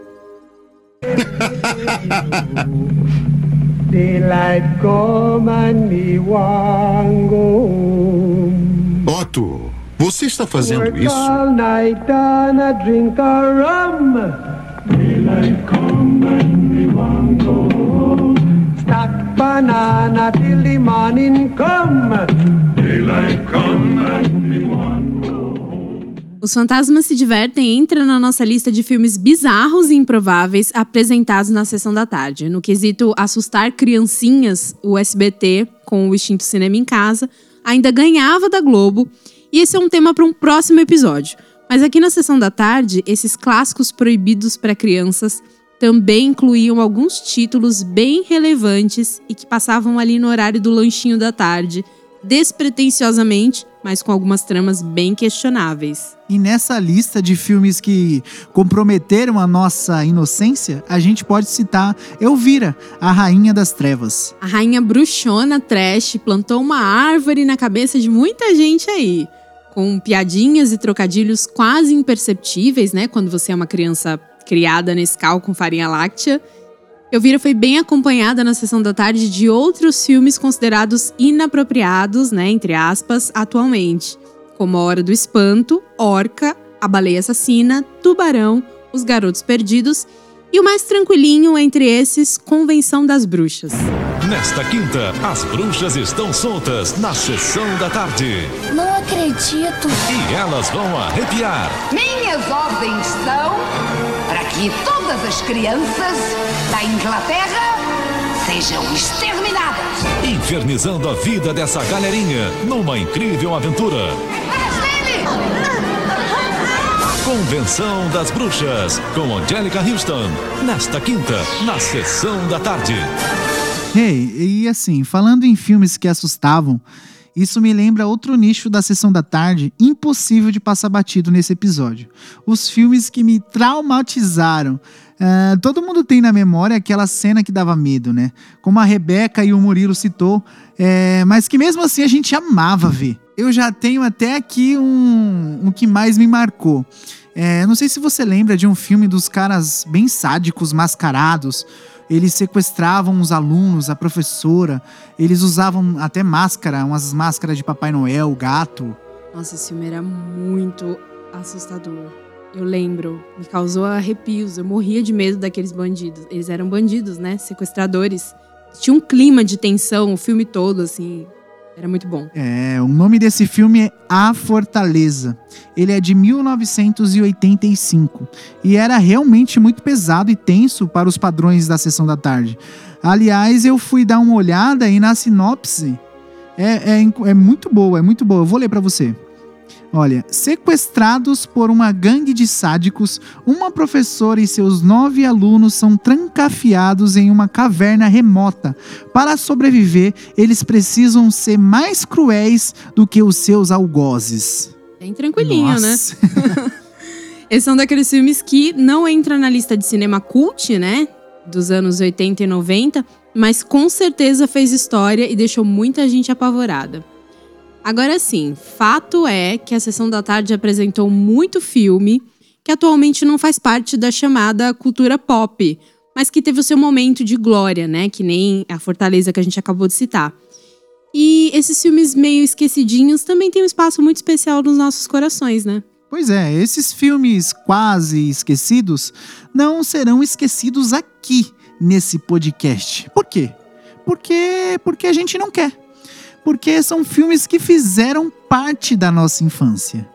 Otto, você está fazendo isso? all night and I drink a rum. Daylight come and me want go home. Stack banana till the morning come. Daylight come and want Os Fantasmas se Divertem entra na nossa lista de filmes bizarros e improváveis apresentados na sessão da tarde. No quesito assustar criancinhas, o SBT, com o Instinto Cinema em Casa, ainda ganhava da Globo. E esse é um tema para um próximo episódio. Mas aqui na sessão da tarde, esses clássicos proibidos para crianças também incluíam alguns títulos bem relevantes e que passavam ali no horário do lanchinho da tarde, despretensiosamente, mas com algumas tramas bem questionáveis. E nessa lista de filmes que comprometeram a nossa inocência, a gente pode citar Elvira, a Rainha das Trevas. A rainha bruxona trash plantou uma árvore na cabeça de muita gente aí, com piadinhas e trocadilhos quase imperceptíveis, né, quando você é uma criança criada nesse cal com farinha láctea. Elvira foi bem acompanhada na sessão da tarde de outros filmes considerados inapropriados, né, entre aspas, atualmente, como A Hora do Espanto, Orca, A Baleia Assassina, Tubarão, Os Garotos Perdidos e o mais tranquilinho entre esses, Convenção das Bruxas. Nesta quinta, as bruxas estão soltas na sessão da tarde. Não acredito. E elas vão arrepiar. Minhas ordens são que todas as crianças da Inglaterra sejam exterminadas. Infernizando a vida dessa galerinha numa incrível aventura. Convenção das Bruxas, com Angélica Houston. Nesta quinta, na sessão da tarde. Hey, e assim, falando em filmes que assustavam, isso me lembra outro nicho da sessão da tarde, impossível de passar batido nesse episódio. Os filmes que me traumatizaram. Uh, todo mundo tem na memória aquela cena que dava medo, né? Como a Rebeca e o Murilo citou, é, mas que mesmo assim a gente amava ver. Eu já tenho até aqui um, um que mais me marcou. É, não sei se você lembra de um filme dos caras bem sádicos, mascarados. Eles sequestravam os alunos, a professora. Eles usavam até máscara, umas máscaras de Papai Noel, gato. Nossa, esse filme era muito assustador. Eu lembro, me causou arrepios. Eu morria de medo daqueles bandidos. Eles eram bandidos, né? Sequestradores. Tinha um clima de tensão o filme todo, assim. Era muito bom. É, o nome desse filme é A Fortaleza. Ele é de 1985 e era realmente muito pesado e tenso para os padrões da sessão da tarde. Aliás, eu fui dar uma olhada e na sinopse é, é, é muito boa, é muito boa. Eu vou ler para você. Olha, sequestrados por uma gangue de sádicos, uma professora e seus nove alunos são trancafiados em uma caverna remota. Para sobreviver, eles precisam ser mais cruéis do que os seus algozes. Bem tranquilinho, Nossa. né? Esse é um daqueles filmes que não entra na lista de cinema cult, né? Dos anos 80 e 90, mas com certeza fez história e deixou muita gente apavorada. Agora sim, fato é que a sessão da tarde apresentou muito filme que atualmente não faz parte da chamada cultura pop, mas que teve o seu momento de glória, né? Que nem a Fortaleza que a gente acabou de citar. E esses filmes meio esquecidinhos também têm um espaço muito especial nos nossos corações, né? Pois é, esses filmes quase esquecidos não serão esquecidos aqui nesse podcast. Por quê? Porque porque a gente não quer porque são filmes que fizeram parte da nossa infância.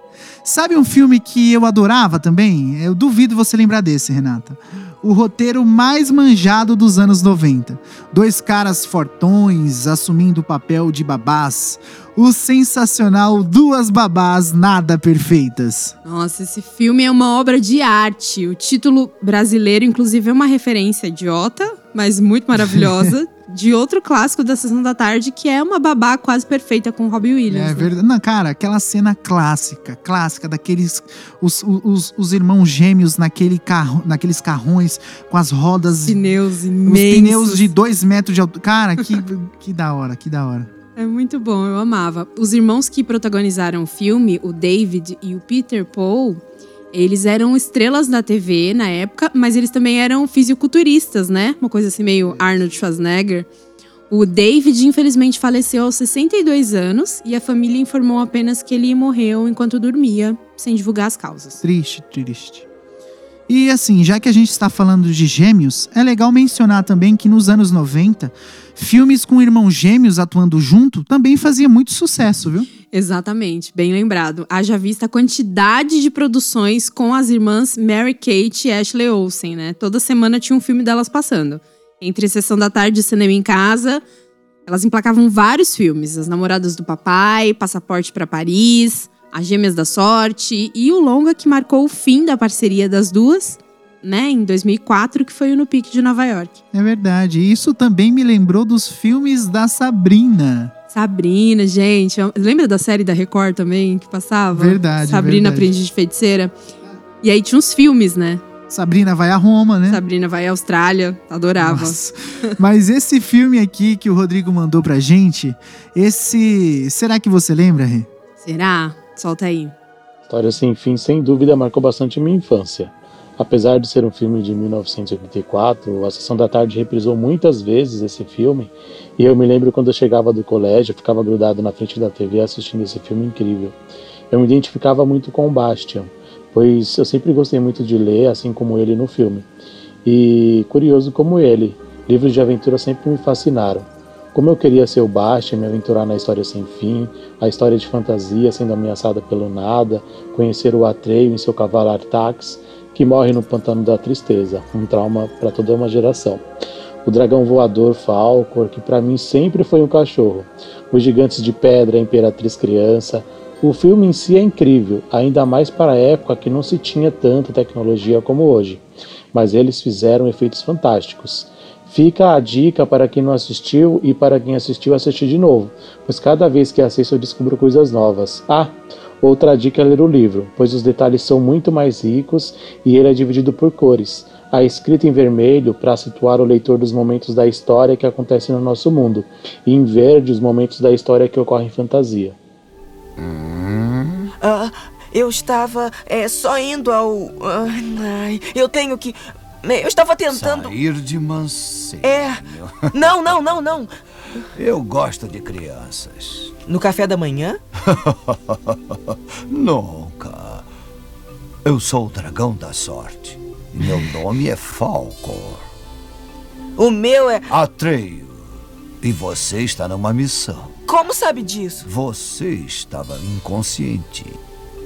Sabe um filme que eu adorava também? Eu duvido você lembrar desse, Renata. O roteiro mais manjado dos anos 90. Dois caras fortões assumindo o papel de babás. O sensacional Duas Babás Nada Perfeitas. Nossa, esse filme é uma obra de arte. O título brasileiro, inclusive, é uma referência idiota, mas muito maravilhosa. de outro clássico da Sessão da Tarde, que é uma babá quase perfeita com Robbie Williams. É né? verdade. Não, cara, aquela cena clássica, clássica daqueles. Os, os, os irmãos gêmeos naquele carro, naqueles carrões com as rodas. Pneus Os imensos. pneus de dois metros de altura. Cara, que, que da hora, que da hora. É muito bom, eu amava. Os irmãos que protagonizaram o filme, o David e o Peter Paul, eles eram estrelas da TV na época, mas eles também eram fisiculturistas, né? Uma coisa assim meio Arnold Schwarzenegger. O David, infelizmente, faleceu aos 62 anos e a família informou apenas que ele morreu enquanto dormia, sem divulgar as causas. Triste, triste. E assim, já que a gente está falando de gêmeos, é legal mencionar também que nos anos 90, filmes com irmãos gêmeos atuando junto também fazia muito sucesso, viu? Exatamente, bem lembrado. Haja vista a quantidade de produções com as irmãs Mary Kate e Ashley Olsen, né? Toda semana tinha um filme delas passando. Entre Sessão da Tarde e Cinema em Casa, elas emplacavam vários filmes. As Namoradas do Papai, Passaporte para Paris, As Gêmeas da Sorte e o longa que marcou o fim da parceria das duas, né? Em 2004, que foi o No Pique de Nova York. É verdade. Isso também me lembrou dos filmes da Sabrina. Sabrina, gente. Lembra da série da Record também que passava? Verdade, Sabrina verdade. Aprendiz de Feiticeira. E aí tinha uns filmes, né? Sabrina vai a Roma, né? Sabrina vai à Austrália. Adorava. Nossa. Mas esse filme aqui que o Rodrigo mandou pra gente, esse. Será que você lembra, Rê? Será? Solta aí. História Sem Fim, sem dúvida, marcou bastante minha infância. Apesar de ser um filme de 1984, a Sessão da Tarde reprisou muitas vezes esse filme, e eu me lembro quando eu chegava do colégio, eu ficava grudado na frente da TV assistindo esse filme incrível. Eu me identificava muito com Bastian, pois eu sempre gostei muito de ler, assim como ele no filme. E curioso como ele, livros de aventura sempre me fascinaram. Como eu queria ser o Bastian, me aventurar na história sem fim, a história de fantasia sendo ameaçada pelo nada, conhecer o Atreio em seu cavalo Artax, que morre no pantano da tristeza, um trauma para toda uma geração. O dragão voador Falcor, que para mim sempre foi um cachorro. Os gigantes de pedra, a imperatriz criança. O filme em si é incrível, ainda mais para a época que não se tinha tanta tecnologia como hoje. Mas eles fizeram efeitos fantásticos. Fica a dica para quem não assistiu e para quem assistiu assistir de novo, pois cada vez que assisto eu descubro coisas novas. Ah, outra dica é ler o livro, pois os detalhes são muito mais ricos e ele é dividido por cores. A escrita em vermelho para situar o leitor dos momentos da história que acontecem no nosso mundo, e em verde os momentos da história que ocorrem em fantasia. Ah, eu estava é, só indo ao. ai, eu tenho que. Eu estava tentando. Sair de mansinho. É. Não, não, não, não. Eu gosto de crianças. No café da manhã? Nunca. Eu sou o dragão da sorte. E meu nome é Falcor. O meu é. Atreio. E você está numa missão. Como sabe disso? Você estava inconsciente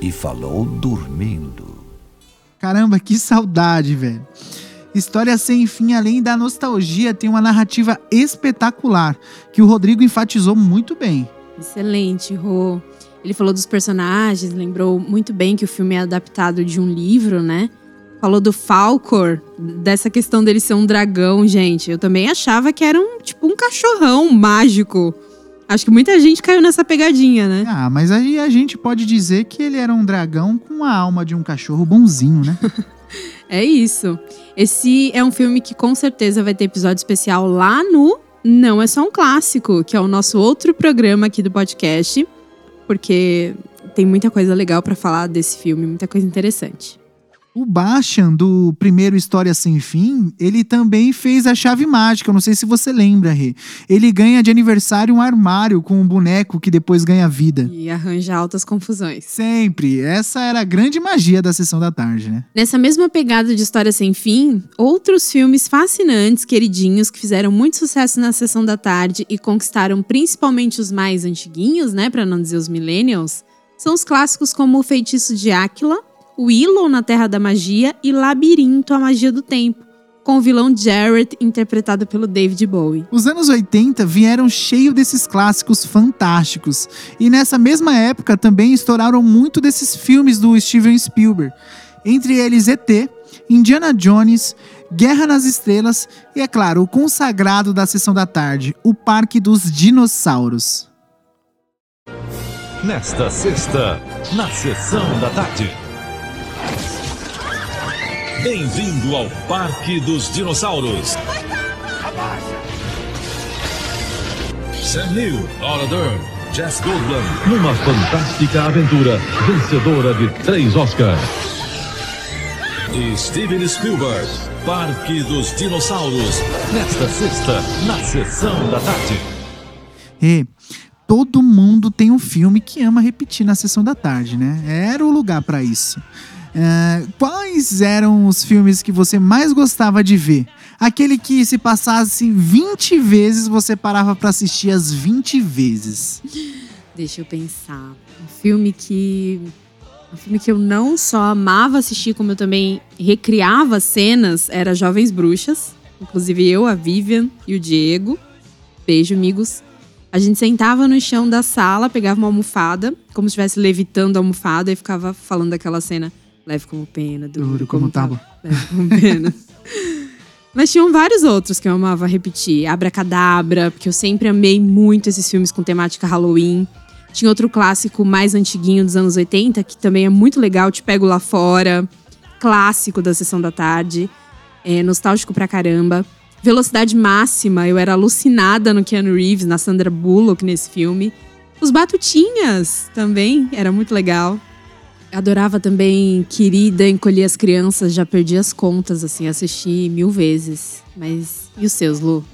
e falou dormindo. Caramba, que saudade, velho. História sem fim, além da nostalgia, tem uma narrativa espetacular que o Rodrigo enfatizou muito bem. Excelente, Rô. Ele falou dos personagens, lembrou muito bem que o filme é adaptado de um livro, né? Falou do Falcor, dessa questão dele ser um dragão, gente. Eu também achava que era um tipo um cachorrão mágico. Acho que muita gente caiu nessa pegadinha, né? Ah, mas aí a gente pode dizer que ele era um dragão com a alma de um cachorro bonzinho, né? É isso. Esse é um filme que com certeza vai ter episódio especial lá no Não é só um clássico, que é o nosso outro programa aqui do podcast, porque tem muita coisa legal pra falar desse filme, muita coisa interessante. O Bastian, do primeiro História Sem Fim, ele também fez a chave mágica. Eu não sei se você lembra, Rê. Ele ganha de aniversário um armário com um boneco que depois ganha vida. E arranja altas confusões. Sempre. Essa era a grande magia da sessão da tarde, né? Nessa mesma pegada de História Sem Fim, outros filmes fascinantes, queridinhos, que fizeram muito sucesso na sessão da tarde e conquistaram principalmente os mais antiguinhos, né, para não dizer os millennials, são os clássicos como O Feitiço de Áquila, Willow na Terra da Magia e Labirinto, a Magia do Tempo, com o vilão Jared, interpretado pelo David Bowie. Os anos 80 vieram cheio desses clássicos fantásticos. E nessa mesma época também estouraram muito desses filmes do Steven Spielberg. Entre eles ET, Indiana Jones, Guerra nas Estrelas e, é claro, o consagrado da sessão da tarde, O Parque dos Dinossauros. Nesta sexta, na sessão da tarde. Bem-vindo ao Parque dos Dinossauros. Sam Neill, Laura Dern, Jess Goldblum. Numa fantástica aventura vencedora de três Oscars. E Steven Spielberg, Parque dos Dinossauros. Nesta sexta, na sessão da tarde. E todo mundo tem um filme que ama repetir na sessão da tarde, né? Era o lugar para isso. É, quais eram os filmes que você mais gostava de ver? Aquele que se passasse 20 vezes, você parava para assistir as 20 vezes. Deixa eu pensar. Um filme que. Um filme que eu não só amava assistir, como eu também recriava cenas, era Jovens Bruxas. Inclusive eu, a Vivian e o Diego. Beijo, amigos. A gente sentava no chão da sala, pegava uma almofada, como se estivesse levitando a almofada e ficava falando daquela cena. Leve como pena, duro, Duro como tábua. Leve como pena. Mas tinham vários outros que eu amava repetir. Abracadabra, porque eu sempre amei muito esses filmes com temática Halloween. Tinha outro clássico mais antiguinho dos anos 80, que também é muito legal, Te Pego Lá Fora. Clássico da Sessão da Tarde. É, nostálgico pra caramba. Velocidade Máxima, eu era alucinada no Keanu Reeves, na Sandra Bullock nesse filme. Os Batutinhas também, era muito legal. Adorava também Querida, Encolher as Crianças, já perdi as contas, assim, assisti mil vezes. Mas e os seus, Lu?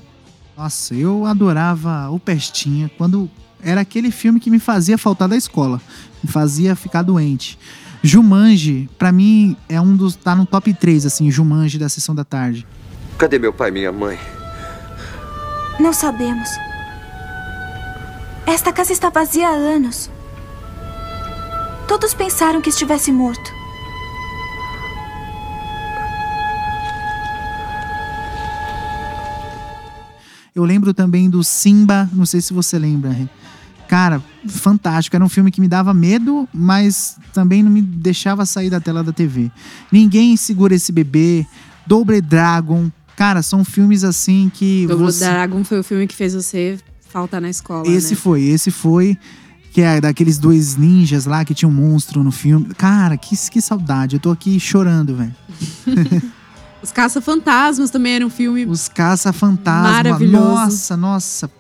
Nossa, eu adorava o Pestinha quando era aquele filme que me fazia faltar da escola, me fazia ficar doente. Jumanji, pra mim, é um dos. tá no top 3, assim, Jumanji da sessão da tarde. Cadê meu pai e minha mãe? Não sabemos. Esta casa está vazia há anos. Todos pensaram que estivesse morto. Eu lembro também do Simba, não sei se você lembra. Cara, fantástico. Era um filme que me dava medo, mas também não me deixava sair da tela da TV. Ninguém segura esse bebê. Double Dragon. Cara, são filmes assim que. Double você... Dragon foi o filme que fez você faltar na escola. Esse né? foi, esse foi. Que é daqueles dois ninjas lá que tinha um monstro no filme. Cara, que, que saudade. Eu tô aqui chorando, velho. Os Caça-Fantasmas também era um filme. Os Caça-Fantasma. Maravilhoso. Nossa, nossa.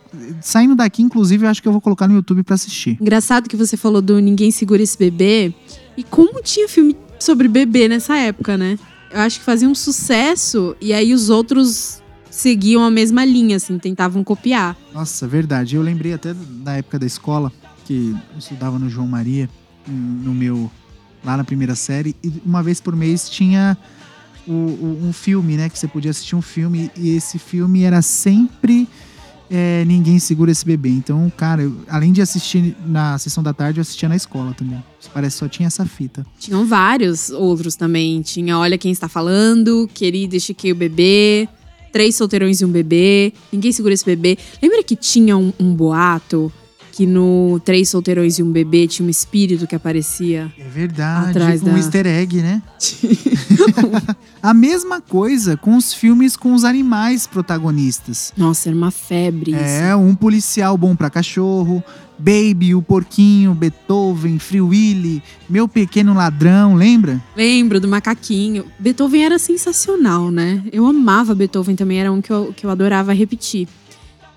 Saindo daqui, inclusive, eu acho que eu vou colocar no YouTube pra assistir. Engraçado que você falou do Ninguém Segura Esse Bebê. E como tinha filme sobre bebê nessa época, né? Eu acho que fazia um sucesso e aí os outros seguiam a mesma linha, assim, tentavam copiar. Nossa, verdade. Eu lembrei até da época da escola, que eu estudava no João Maria, no meu. lá na primeira série, e uma vez por mês tinha o, o, um filme, né? Que você podia assistir um filme, e esse filme era sempre. é, Ninguém segura esse bebê. Então, cara, eu- além de assistir na sessão da tarde, eu assistia na escola também. Parece que só tinha essa fita. Tinham vários outros também. Tinha Olha Quem Está Falando, Querida, Estiquei o Bebê, Três Solteirões e um Bebê, Ninguém Segura Esse Bebê. Lembra que tinha um, um boato que no Três Solteirões e um Bebê tinha um espírito que aparecia? É verdade. Atrás um da- easter egg, né? A mesma coisa com os filmes com os animais protagonistas. Nossa, era uma febre isso. É, um policial bom pra cachorro, Baby, o Porquinho, Beethoven, Free Willy, Meu Pequeno Ladrão, lembra? Lembro do macaquinho. Beethoven era sensacional, né? Eu amava Beethoven também, era um que eu, que eu adorava repetir.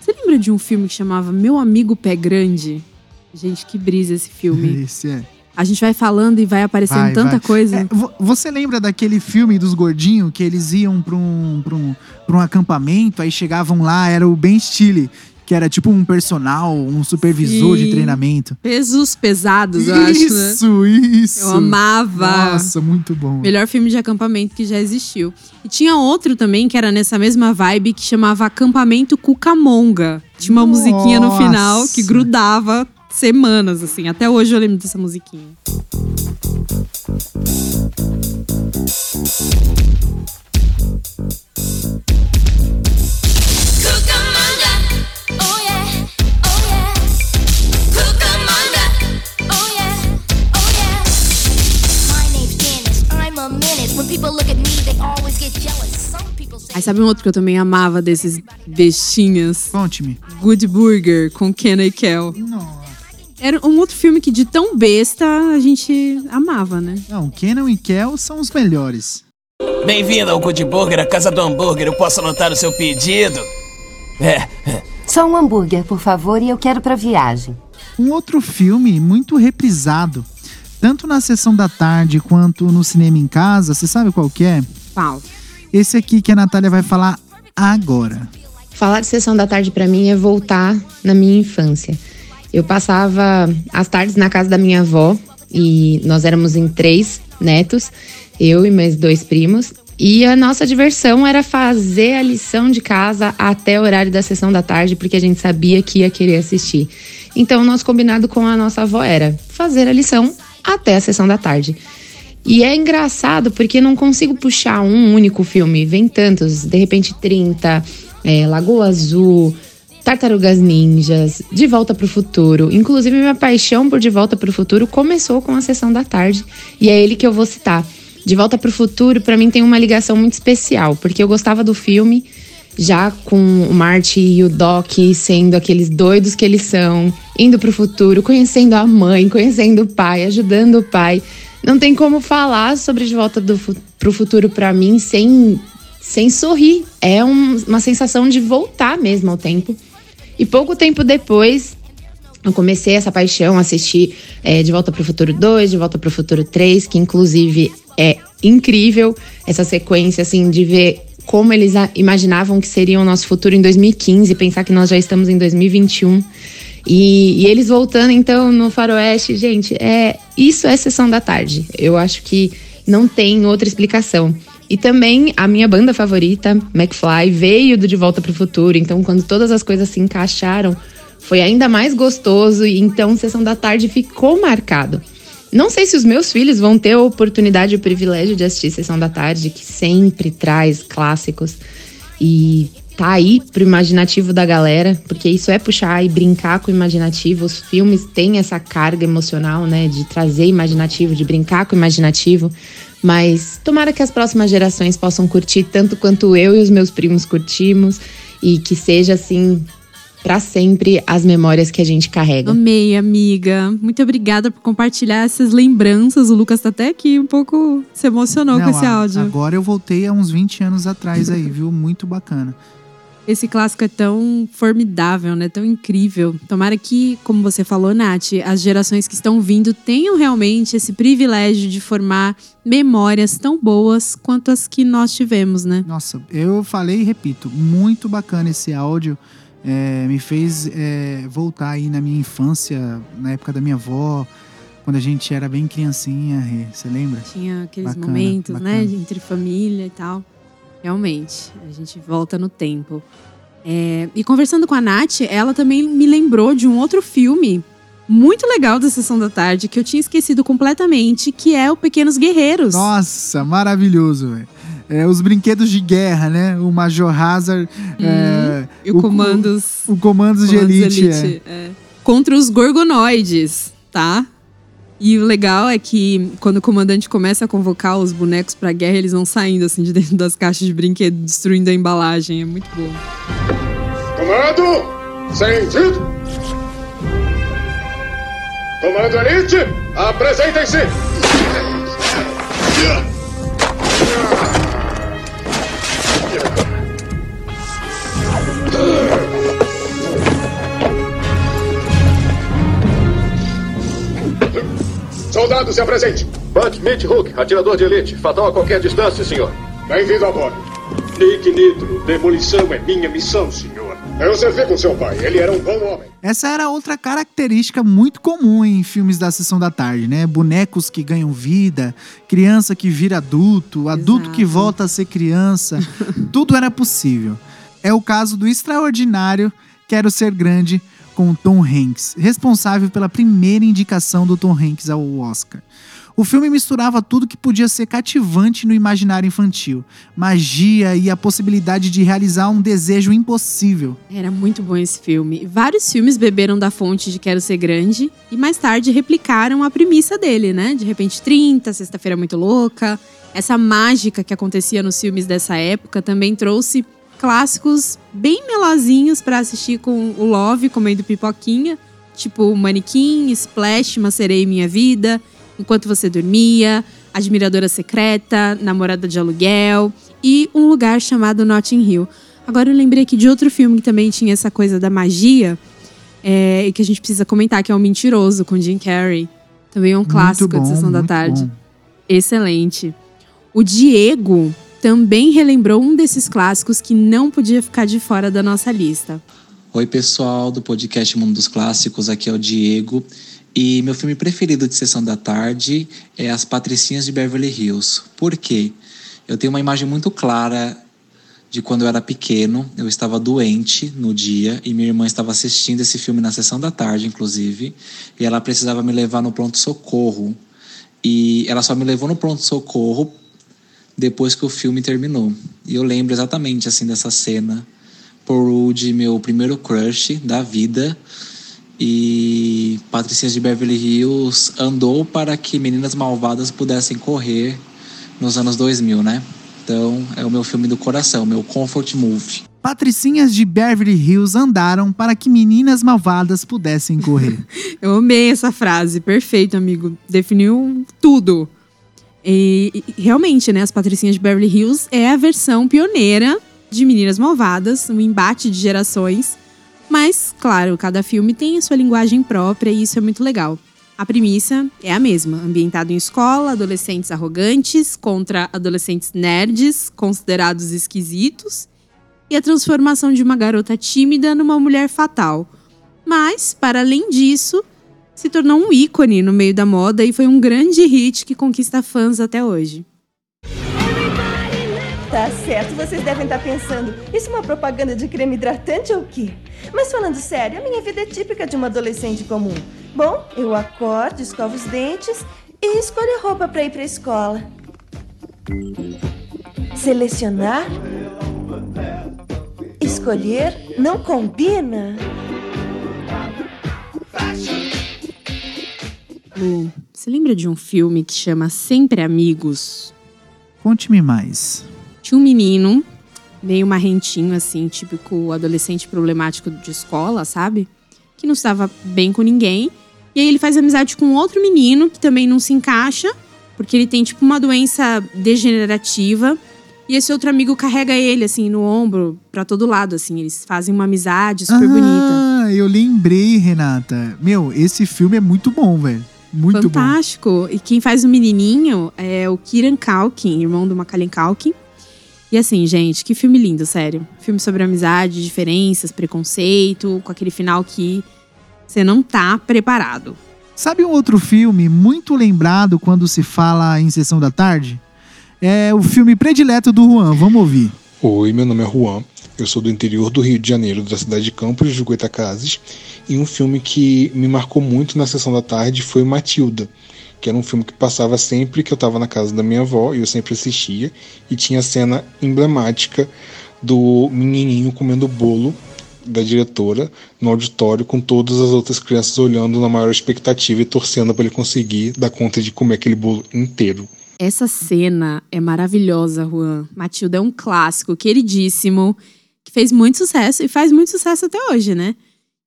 Você lembra de um filme que chamava Meu Amigo Pé Grande? Gente, que brisa esse filme. Esse é. A gente vai falando e vai aparecendo Vai, tanta vai. coisa. É, vo- você lembra daquele filme dos gordinhos que eles iam pra um, pra, um, pra um acampamento, aí chegavam lá, era o Ben Stille, que era tipo um personal, um supervisor de Sim. treinamento. Pesos pesados, eu acho, né? Isso, isso. Eu amava. Nossa, muito bom. Melhor filme de acampamento que já existiu. E tinha outro também que era nessa mesma vibe que chamava Acampamento Cucamonga. Tinha uma musiquinha no final Nossa. que grudava semanas, assim. Até hoje eu lembro dessa musiquinha. Sabe um outro que eu também amava desses bestinhas? Conte-me. Good Burger, com Kenna e Kel. Era um outro filme que de tão besta a gente amava, né? Não, Kenan e Kel são os melhores. Bem-vindo ao Good Burger, a casa do hambúrguer. Eu posso anotar o seu pedido? É, Só um hambúrguer, por favor, e eu quero pra viagem. Um outro filme muito reprisado, tanto na sessão da tarde quanto no cinema em casa, você sabe qual que é? Qual? Esse aqui que a Natália vai falar agora. Falar de sessão da tarde pra mim é voltar na minha infância. Eu passava as tardes na casa da minha avó e nós éramos em três netos, eu e meus dois primos. E a nossa diversão era fazer a lição de casa até o horário da sessão da tarde, porque a gente sabia que ia querer assistir. Então, o nosso combinado com a nossa avó era fazer a lição até a sessão da tarde. E é engraçado porque não consigo puxar um único filme, vem tantos, de repente 30, é, Lagoa Azul, Tartarugas Ninjas, De Volta para o Futuro. Inclusive, minha paixão por De Volta para o Futuro começou com a sessão da tarde e é ele que eu vou citar. De Volta para o Futuro, para mim, tem uma ligação muito especial, porque eu gostava do filme, já com o Marty e o Doc sendo aqueles doidos que eles são, indo pro futuro, conhecendo a mãe, conhecendo o pai, ajudando o pai. Não tem como falar sobre De Volta do, pro Futuro para mim sem, sem sorrir. É um- uma sensação de voltar mesmo ao tempo. E pouco tempo depois, eu comecei essa paixão, assisti é, De Volta para o Futuro 2, De Volta para o Futuro 3, que inclusive é incrível essa sequência, assim, de ver como eles imaginavam que seria o nosso futuro em 2015, pensar que nós já estamos em 2021. E, e, eles voltando então no faroeste, gente, é isso é sessão da tarde. Eu acho que não tem outra explicação. E também a minha banda favorita, McFly, veio do De Volta para o Futuro. Então, quando todas as coisas se encaixaram, foi ainda mais gostoso. E então, Sessão da Tarde ficou marcado. Não sei se os meus filhos vão ter a oportunidade e o privilégio de assistir Sessão da Tarde, que sempre traz clássicos. E tá aí pro imaginativo da galera, porque isso é puxar e brincar com o imaginativo. Os filmes têm essa carga emocional, né, de trazer imaginativo, de brincar com o imaginativo. Mas tomara que as próximas gerações possam curtir tanto quanto eu e os meus primos curtimos e que seja assim para sempre as memórias que a gente carrega. Amei, amiga. Muito obrigada por compartilhar essas lembranças. O Lucas tá até aqui um pouco se emocionou Não, com esse áudio. Agora eu voltei a uns 20 anos atrás aí, viu? Muito bacana. Esse clássico é tão formidável, né? Tão incrível. Tomara que, como você falou, Nath, as gerações que estão vindo tenham realmente esse privilégio de formar memórias tão boas quanto as que nós tivemos, né? Nossa, eu falei e repito, muito bacana esse áudio. É, me fez é, voltar aí na minha infância, na época da minha avó, quando a gente era bem criancinha, você lembra? Tinha aqueles Bacana, momentos, né? bacana. Entre família e tal. Realmente, a gente volta no tempo. É, e conversando com a Nath, ela também me lembrou de um outro filme muito legal da Sessão da Tarde, que eu tinha esquecido completamente, que é o Pequenos Guerreiros. Nossa, maravilhoso, velho. É, os brinquedos de guerra, né? O Major Hazard. é, e o Comandos. O, Comandos, de Comandos Elite. Elite, é. é. Contra os Gorgonoides, tá? E o legal é que quando o comandante começa a convocar os bonecos pra guerra, eles vão saindo assim de dentro das caixas de brinquedo, destruindo a embalagem. É muito bom. Comando! Sentido! Comando Elite, apresentem-se! Soldado, se apresente! Bud Meat Hook, atirador de elite. Fatal a qualquer distância, senhor. Bem-vindo a bordo. Nick Nitro, demolição é minha missão, senhor. Eu servi com seu pai, ele era um bom homem. Essa era outra característica muito comum em filmes da sessão da tarde, né? Bonecos que ganham vida, criança que vira adulto, adulto que volta a ser criança. Tudo era possível. É o caso do extraordinário Quero Ser Grande com Tom Hanks, responsável pela primeira indicação do Tom Hanks ao Oscar. O filme misturava tudo que podia ser cativante no imaginário infantil: magia e a possibilidade de realizar um desejo impossível. Era muito bom esse filme. Vários filmes beberam da fonte de Quero Ser Grande e mais tarde replicaram a premissa dele, né? De repente 30, Sexta-feira Muito Louca. Essa mágica que acontecia nos filmes dessa época também trouxe clássicos bem melosinhos para assistir com o Love comendo pipoquinha, tipo Manequim, Splash, em Minha Vida, Enquanto Você Dormia, Admiradora Secreta, Namorada de Aluguel e um lugar chamado Notting Hill. Agora eu lembrei aqui de outro filme que também tinha essa coisa da magia é, e que a gente precisa comentar, que é O Mentiroso, com Jim Carrey. Também é um clássico bom, de Sessão da Tarde. bom. Excelente. O Diego também relembrou um desses clássicos que não podia ficar de fora da nossa lista. Oi, pessoal do podcast Mundo dos Clássicos, aqui é o Diego. E meu filme preferido de sessão da tarde é As Patricinhas de Beverly Hills. Por quê? Eu tenho uma imagem muito clara de quando eu era pequeno. Eu estava doente no dia e minha irmã estava assistindo esse filme na sessão da tarde, inclusive, e ela precisava me levar no pronto-socorro. E ela só me levou no pronto-socorro depois que o filme terminou. E eu lembro exatamente assim dessa cena. Paul Rudd, meu primeiro crush da vida. E Patricinhas de Beverly Hills andou para que Meninas Malvadas pudessem correr nos anos 2000, né? Então é o meu filme do coração, meu comfort movie. Patricinhas de Beverly Hills andaram para que meninas malvadas pudessem correr. Eu amei essa frase, perfeito, amigo. Definiu tudo. E, e, realmente, né, as Patricinhas de Beverly Hills é a versão pioneira de Meninas Malvadas, um embate de gerações. Mas, claro, cada filme tem a sua linguagem própria e isso é muito legal. A premissa é a mesma, ambientado em escola, adolescentes arrogantes contra adolescentes nerds, considerados esquisitos, e a transformação de uma garota tímida numa mulher fatal. Mas, para além disso, se tornou um ícone no meio da moda e foi um grande hit que conquista fãs até hoje. Tá certo, vocês devem estar pensando, isso é uma propaganda de creme hidratante ou o quê? Mas falando sério, a minha vida é típica de uma adolescente comum. Bom, eu acordo, escovo os dentes e escolho a roupa para ir para a escola. Selecionar? Escolher não combina? Lu, você lembra de um filme que chama Sempre Amigos? Conte-me mais. Tinha um menino, meio marrentinho, assim, típico adolescente problemático de escola, sabe? Que não estava bem com ninguém. E aí ele faz amizade com outro menino que também não se encaixa, porque ele tem, tipo, uma doença degenerativa. E esse outro amigo carrega ele, assim, no ombro, pra todo lado, assim. Eles fazem uma amizade super ah, bonita. Ah, eu lembrei, Renata. Meu, esse filme é muito bom, velho. Muito Fantástico. bom. E quem faz o menininho é o Kieran Culkin, irmão do Macaulay Culkin. E assim, gente, que filme lindo, sério. Filme sobre amizade, diferenças, preconceito, com aquele final que você não tá preparado. Sabe um outro filme muito lembrado quando se fala em Sessão da Tarde? É o filme predileto do Juan. Vamos ouvir. Oi, meu nome é Juan. Eu sou do interior do Rio de Janeiro, da cidade de Campos de Goitacazes. E um filme que me marcou muito na Sessão da Tarde foi Matilda que era um filme que passava sempre que eu estava na casa da minha avó e eu sempre assistia e tinha a cena emblemática do menininho comendo bolo da diretora no auditório com todas as outras crianças olhando na maior expectativa e torcendo para ele conseguir dar conta de comer aquele bolo inteiro. Essa cena é maravilhosa, Juan. Matilda é um clássico queridíssimo que fez muito sucesso e faz muito sucesso até hoje, né?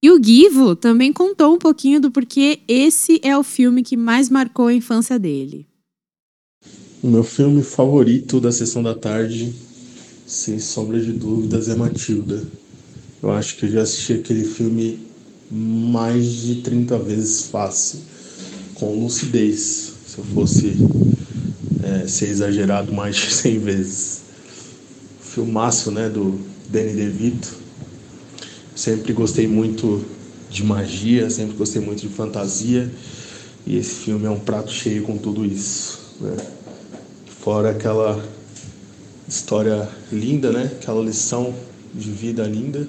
E o Givo também contou um pouquinho do porquê esse é o filme que mais marcou a infância dele. O meu filme favorito da sessão da tarde, sem sombra de dúvidas, é Matilda. Eu acho que eu já assisti aquele filme mais de 30 vezes fácil, com lucidez. Se eu fosse é, ser exagerado, mais de 100 vezes. Filmaço, né, do Danny DeVito Sempre gostei muito de magia, sempre gostei muito de fantasia. E esse filme é um prato cheio com tudo isso. Né? Fora aquela história linda, né? Aquela lição de vida linda.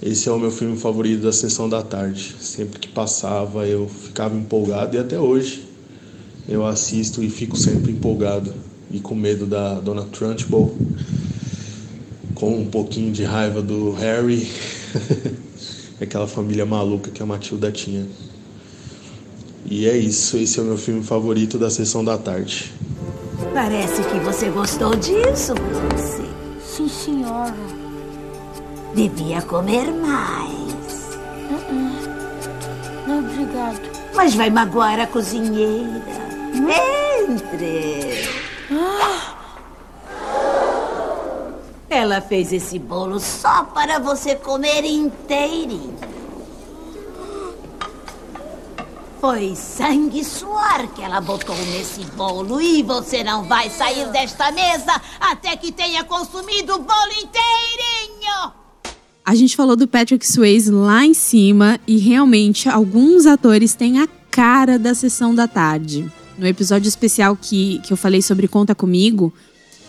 Esse é o meu filme favorito da sessão da tarde. Sempre que passava eu ficava empolgado e até hoje eu assisto e fico sempre empolgado e com medo da Dona Trunchbull com um pouquinho de raiva do Harry, aquela família maluca que a Matilda tinha. E é isso, esse é o meu filme favorito da sessão da tarde. Parece que você gostou disso, Bruce. Sim, senhora. Devia comer mais. Uh -uh. Não, obrigado. Mas vai magoar a cozinheira. Hum? Entre. Ah! Ela fez esse bolo só para você comer inteirinho. Foi sangue e suor que ela botou nesse bolo e você não vai sair desta mesa até que tenha consumido o bolo inteirinho. A gente falou do Patrick Swayze lá em cima e realmente alguns atores têm a cara da sessão da tarde. No episódio especial que, que eu falei sobre Conta Comigo,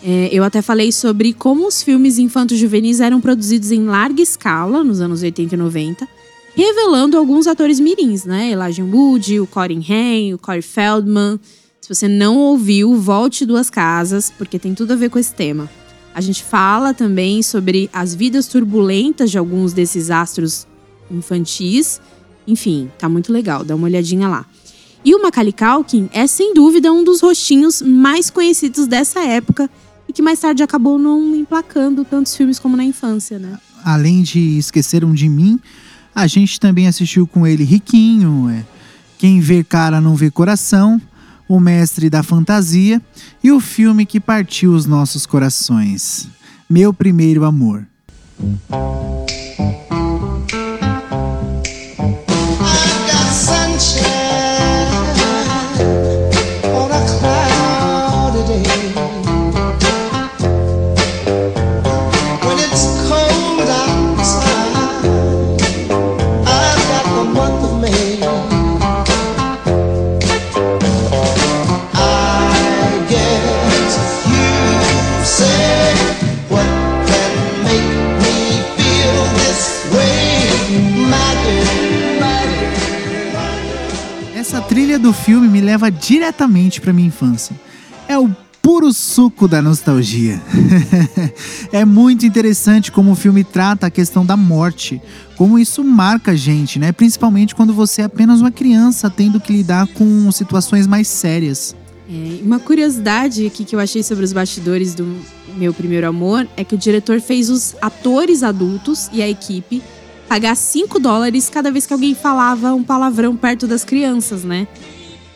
é, eu até falei sobre como os filmes infantos juvenis eram produzidos em larga escala nos anos 80 e 90, revelando alguns atores mirins, né? Elijah Wood, o Corin Haim, o Corey Feldman. Se você não ouviu, volte duas casas, porque tem tudo a ver com esse tema. A gente fala também sobre as vidas turbulentas de alguns desses astros infantis. Enfim, tá muito legal, dá uma olhadinha lá. E o Macaulay Culkin é sem dúvida um dos rostinhos mais conhecidos dessa época e que mais tarde acabou não emplacando tantos filmes como na infância, né? Além de Esqueceram de Mim, a gente também assistiu com ele Riquinho, é, Quem Vê Cara Não Vê Coração, O Mestre da Fantasia e o filme que partiu os nossos corações, Meu Primeiro Amor. Do filme me leva diretamente para minha infância. É o puro suco da nostalgia. é muito interessante como o filme trata a questão da morte, como isso marca a gente, né? Principalmente quando você é apenas uma criança tendo que lidar com situações mais sérias. É, uma curiosidade aqui que eu achei sobre os bastidores do Meu Primeiro Amor é que o diretor fez os atores adultos e a equipe pagar 5 dólares cada vez que alguém falava um palavrão perto das crianças, né?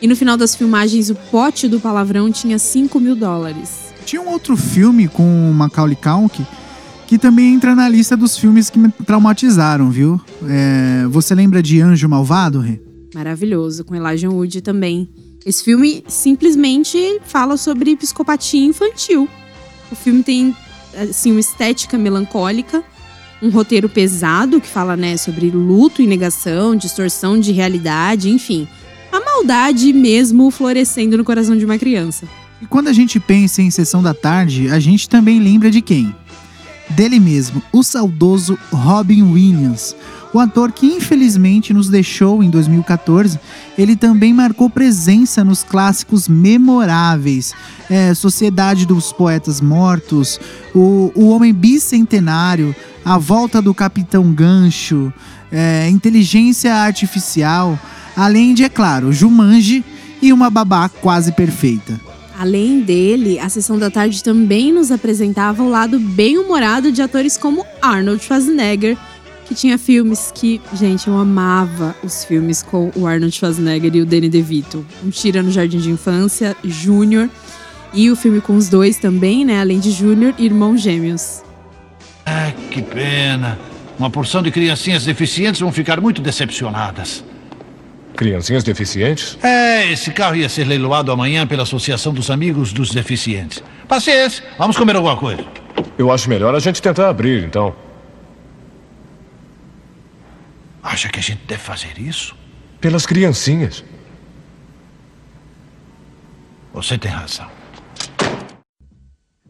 E no final das filmagens, o pote do palavrão tinha 5 mil dólares. Tinha um outro filme com o Macaulay Culkin que também entra na lista dos filmes que me traumatizaram, viu? É, você lembra de Anjo Malvado, Rê? Maravilhoso, com Elijah Wood também. Esse filme simplesmente fala sobre psicopatia infantil. O filme tem assim uma estética melancólica, um roteiro pesado que fala, né, sobre luto e negação, distorção de realidade, enfim a maldade mesmo florescendo no coração de uma criança. E quando a gente pensa em Sessão da Tarde, a gente também lembra de quem? Dele mesmo, o saudoso Robin Williams. O ator que infelizmente nos deixou em 2014, ele também marcou presença nos clássicos memoráveis é, Sociedade dos Poetas Mortos, o, o Homem Bicentenário, A Volta do Capitão Gancho, é, Inteligência Artificial, além de, é claro, Jumanji e uma babá quase perfeita. Além dele, a sessão da tarde também nos apresentava o lado bem-humorado de atores como Arnold Schwarzenegger, que tinha filmes que, gente, eu amava os filmes com o Arnold Schwarzenegger e o Danny DeVito. Um Tira no Jardim de Infância, Júnior, e o filme com os dois também, né? Além de Júnior, irmãos gêmeos. Ah, que pena. Uma porção de criancinhas deficientes vão ficar muito decepcionadas. Criancinhas deficientes? É, esse carro ia ser leiloado amanhã pela Associação dos Amigos dos Deficientes. Paciência, vamos comer alguma coisa. Eu acho melhor a gente tentar abrir, então. Acha que a gente deve fazer isso? Pelas criancinhas. Você tem razão.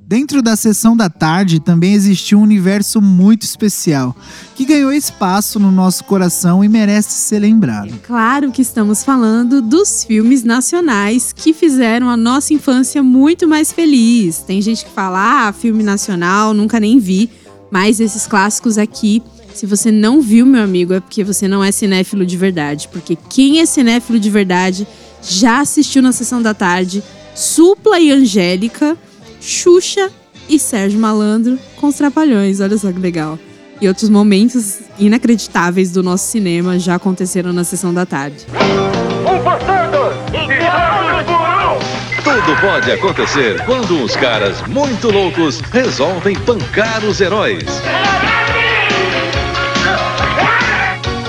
Dentro da sessão da tarde também existiu um universo muito especial, que ganhou espaço no nosso coração e merece ser lembrado. É claro que estamos falando dos filmes nacionais que fizeram a nossa infância muito mais feliz. Tem gente que fala, ah, filme nacional, nunca nem vi, mas esses clássicos aqui se você não viu, meu amigo, é porque você não é cinéfilo de verdade. Porque quem é cinéfilo de verdade já assistiu na sessão da tarde Supla e Angélica, Xuxa e Sérgio Malandro com os Trapalhões. Olha só que legal. E outros momentos inacreditáveis do nosso cinema já aconteceram na sessão da tarde. Um passando! Tudo pode acontecer quando uns caras muito loucos resolvem pancar os heróis.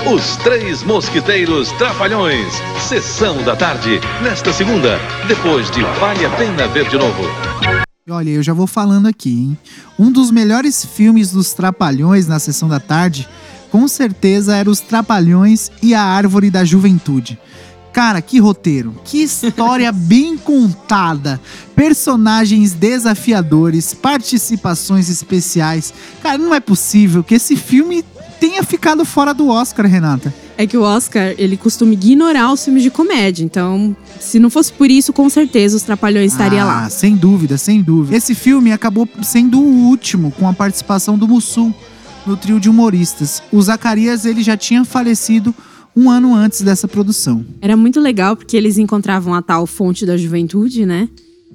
Os Três Mosquiteiros Trapalhões. Sessão da tarde, nesta segunda, depois de Vale a Pena Ver de Novo. Olha, eu já vou falando aqui, hein? Um dos melhores filmes dos Trapalhões na sessão da tarde, com certeza era Os Trapalhões e a Árvore da Juventude. Cara, que roteiro, que história bem contada, personagens desafiadores, participações especiais. Cara, não é possível que esse filme tenha ficado fora do Oscar, Renata. É que o Oscar, ele costuma ignorar os filmes de comédia. Então, se não fosse por isso, com certeza os Trapalhões estaria ah, lá. Sem dúvida, sem dúvida. Esse filme acabou sendo o último com a participação do Mussum no trio de humoristas. O Zacarias, ele já tinha falecido um ano antes dessa produção. Era muito legal porque eles encontravam a tal fonte da juventude, né?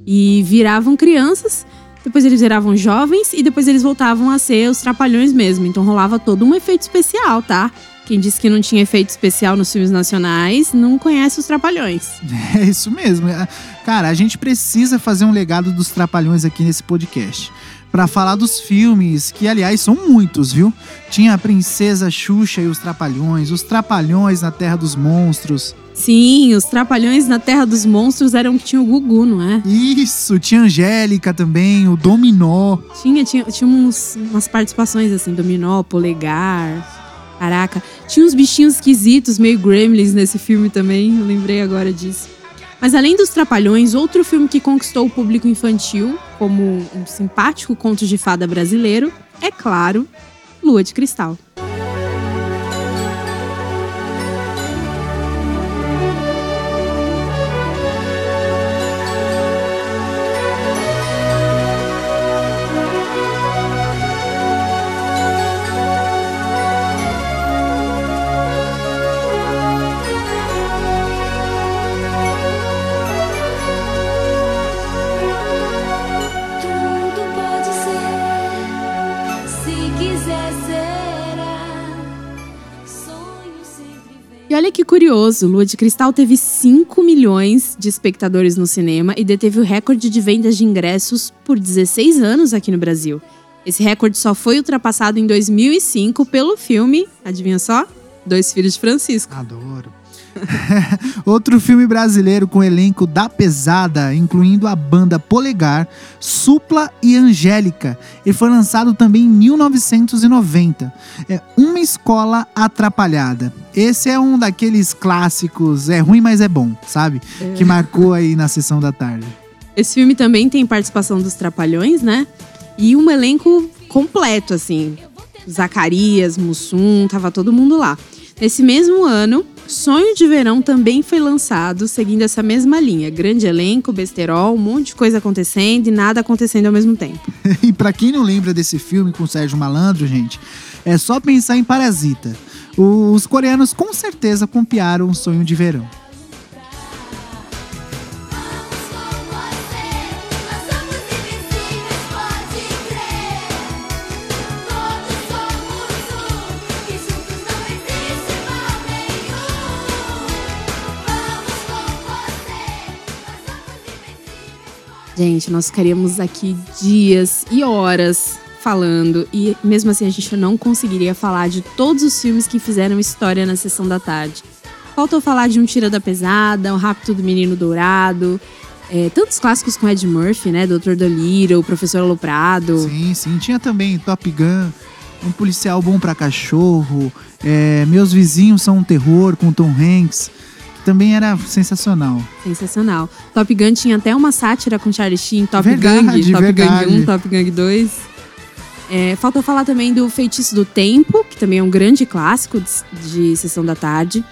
E viravam crianças depois eles viravam jovens e depois eles voltavam a ser os trapalhões mesmo. Então rolava todo um efeito especial, tá? Quem disse que não tinha efeito especial nos filmes nacionais não conhece os Trapalhões. É isso mesmo. É, cara, a gente precisa fazer um legado dos Trapalhões aqui nesse podcast. Para falar dos filmes, que aliás são muitos, viu? Tinha a Princesa Xuxa e os Trapalhões, os Trapalhões na Terra dos Monstros. Sim, os Trapalhões na Terra dos Monstros eram que tinha o Gugu, não é? Isso, tinha Angélica também, o Dominó. Tinha, tinha, tinha uns, umas participações assim, Dominó, Polegar. Caraca, tinha uns bichinhos esquisitos, meio gremlins nesse filme também, eu lembrei agora disso. Mas além dos Trapalhões, outro filme que conquistou o público infantil, como um simpático conto de fada brasileiro, é claro, Lua de Cristal. Curioso, Lua de Cristal teve 5 milhões de espectadores no cinema e deteve o recorde de vendas de ingressos por 16 anos aqui no Brasil. Esse recorde só foi ultrapassado em 2005 pelo filme, adivinha só? Dois Filhos de Francisco. Adoro. Outro filme brasileiro com elenco da pesada, incluindo a banda Polegar, Supla e Angélica. Ele foi lançado também em 1990. É Uma Escola Atrapalhada. Esse é um daqueles clássicos, é ruim, mas é bom, sabe? É. Que marcou aí na sessão da tarde. Esse filme também tem participação dos Trapalhões, né? E um elenco completo, assim. Zacarias, Mussum, tava todo mundo lá. Nesse mesmo ano, Sonho de Verão também foi lançado, seguindo essa mesma linha. Grande elenco, besterol, um monte de coisa acontecendo e nada acontecendo ao mesmo tempo. e pra quem não lembra desse filme com Sérgio Malandro, gente, é só pensar em Parasita. Os coreanos com certeza copiaram o Sonho de Verão. Gente, nós ficaríamos aqui dias e horas falando e mesmo assim a gente não conseguiria falar de todos os filmes que fizeram história na sessão da tarde. Faltou falar de Um Tira da Pesada, O Rapto do Menino Dourado, é, tantos clássicos com Ed Murphy, né? Doutor Dolittle, O Professor Aloprado. Sim, sim. Tinha também Top Gun, Um Policial Bom pra Cachorro, é, Meus Vizinhos São um Terror, com Tom Hanks, também era sensacional. Sensacional. Top Gun tinha até uma sátira com Charlie Sheen, Top Verdade, Gang, Top verdade. Gang 1, Top Gang 2. É, falta falar também do Feitiço do Tempo, que também é um grande clássico de, de Sessão da Tarde.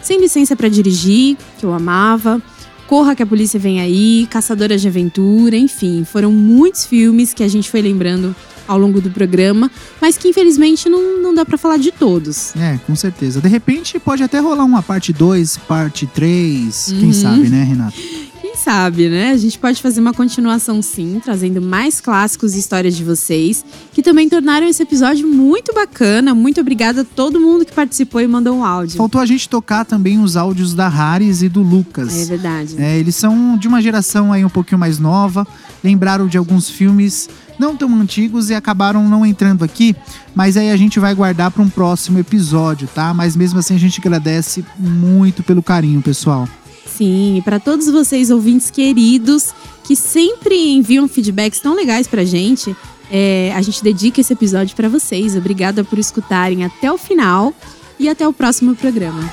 Sem Licença pra Dirigir, que eu amava. Corra que a Polícia Vem Aí, Caçadoras de Aventura, enfim. Foram muitos filmes que a gente foi lembrando ao longo do programa, mas que infelizmente não, não dá pra falar de todos. É, com certeza. De repente pode até rolar uma parte 2, parte 3, quem Uhum. sabe, né, Renato? Quem sabe, né? A gente pode fazer uma continuação sim, trazendo mais clássicos e histórias de vocês, que também tornaram esse episódio muito bacana. Muito obrigada a todo mundo que participou e mandou um áudio. Faltou a gente tocar também os áudios da Haris e do Lucas. É verdade. É, eles são de uma geração aí um pouquinho mais nova, lembraram de alguns filmes não tão antigos e acabaram não entrando aqui, mas aí a gente vai guardar para um próximo episódio, tá? Mas mesmo assim a gente agradece muito pelo carinho, pessoal. Sim, para todos vocês ouvintes queridos que sempre enviam feedbacks tão legais pra gente, é, a gente dedica esse episódio pra vocês. Obrigada por escutarem até o final e até o próximo programa.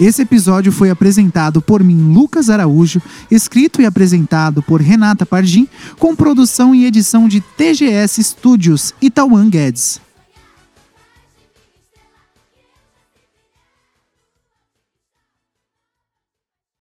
Esse episódio foi apresentado por mim, Lucas Araújo, escrito e apresentado por Renata Pardim, com produção e edição de TGS Studios e Tauan Guedes.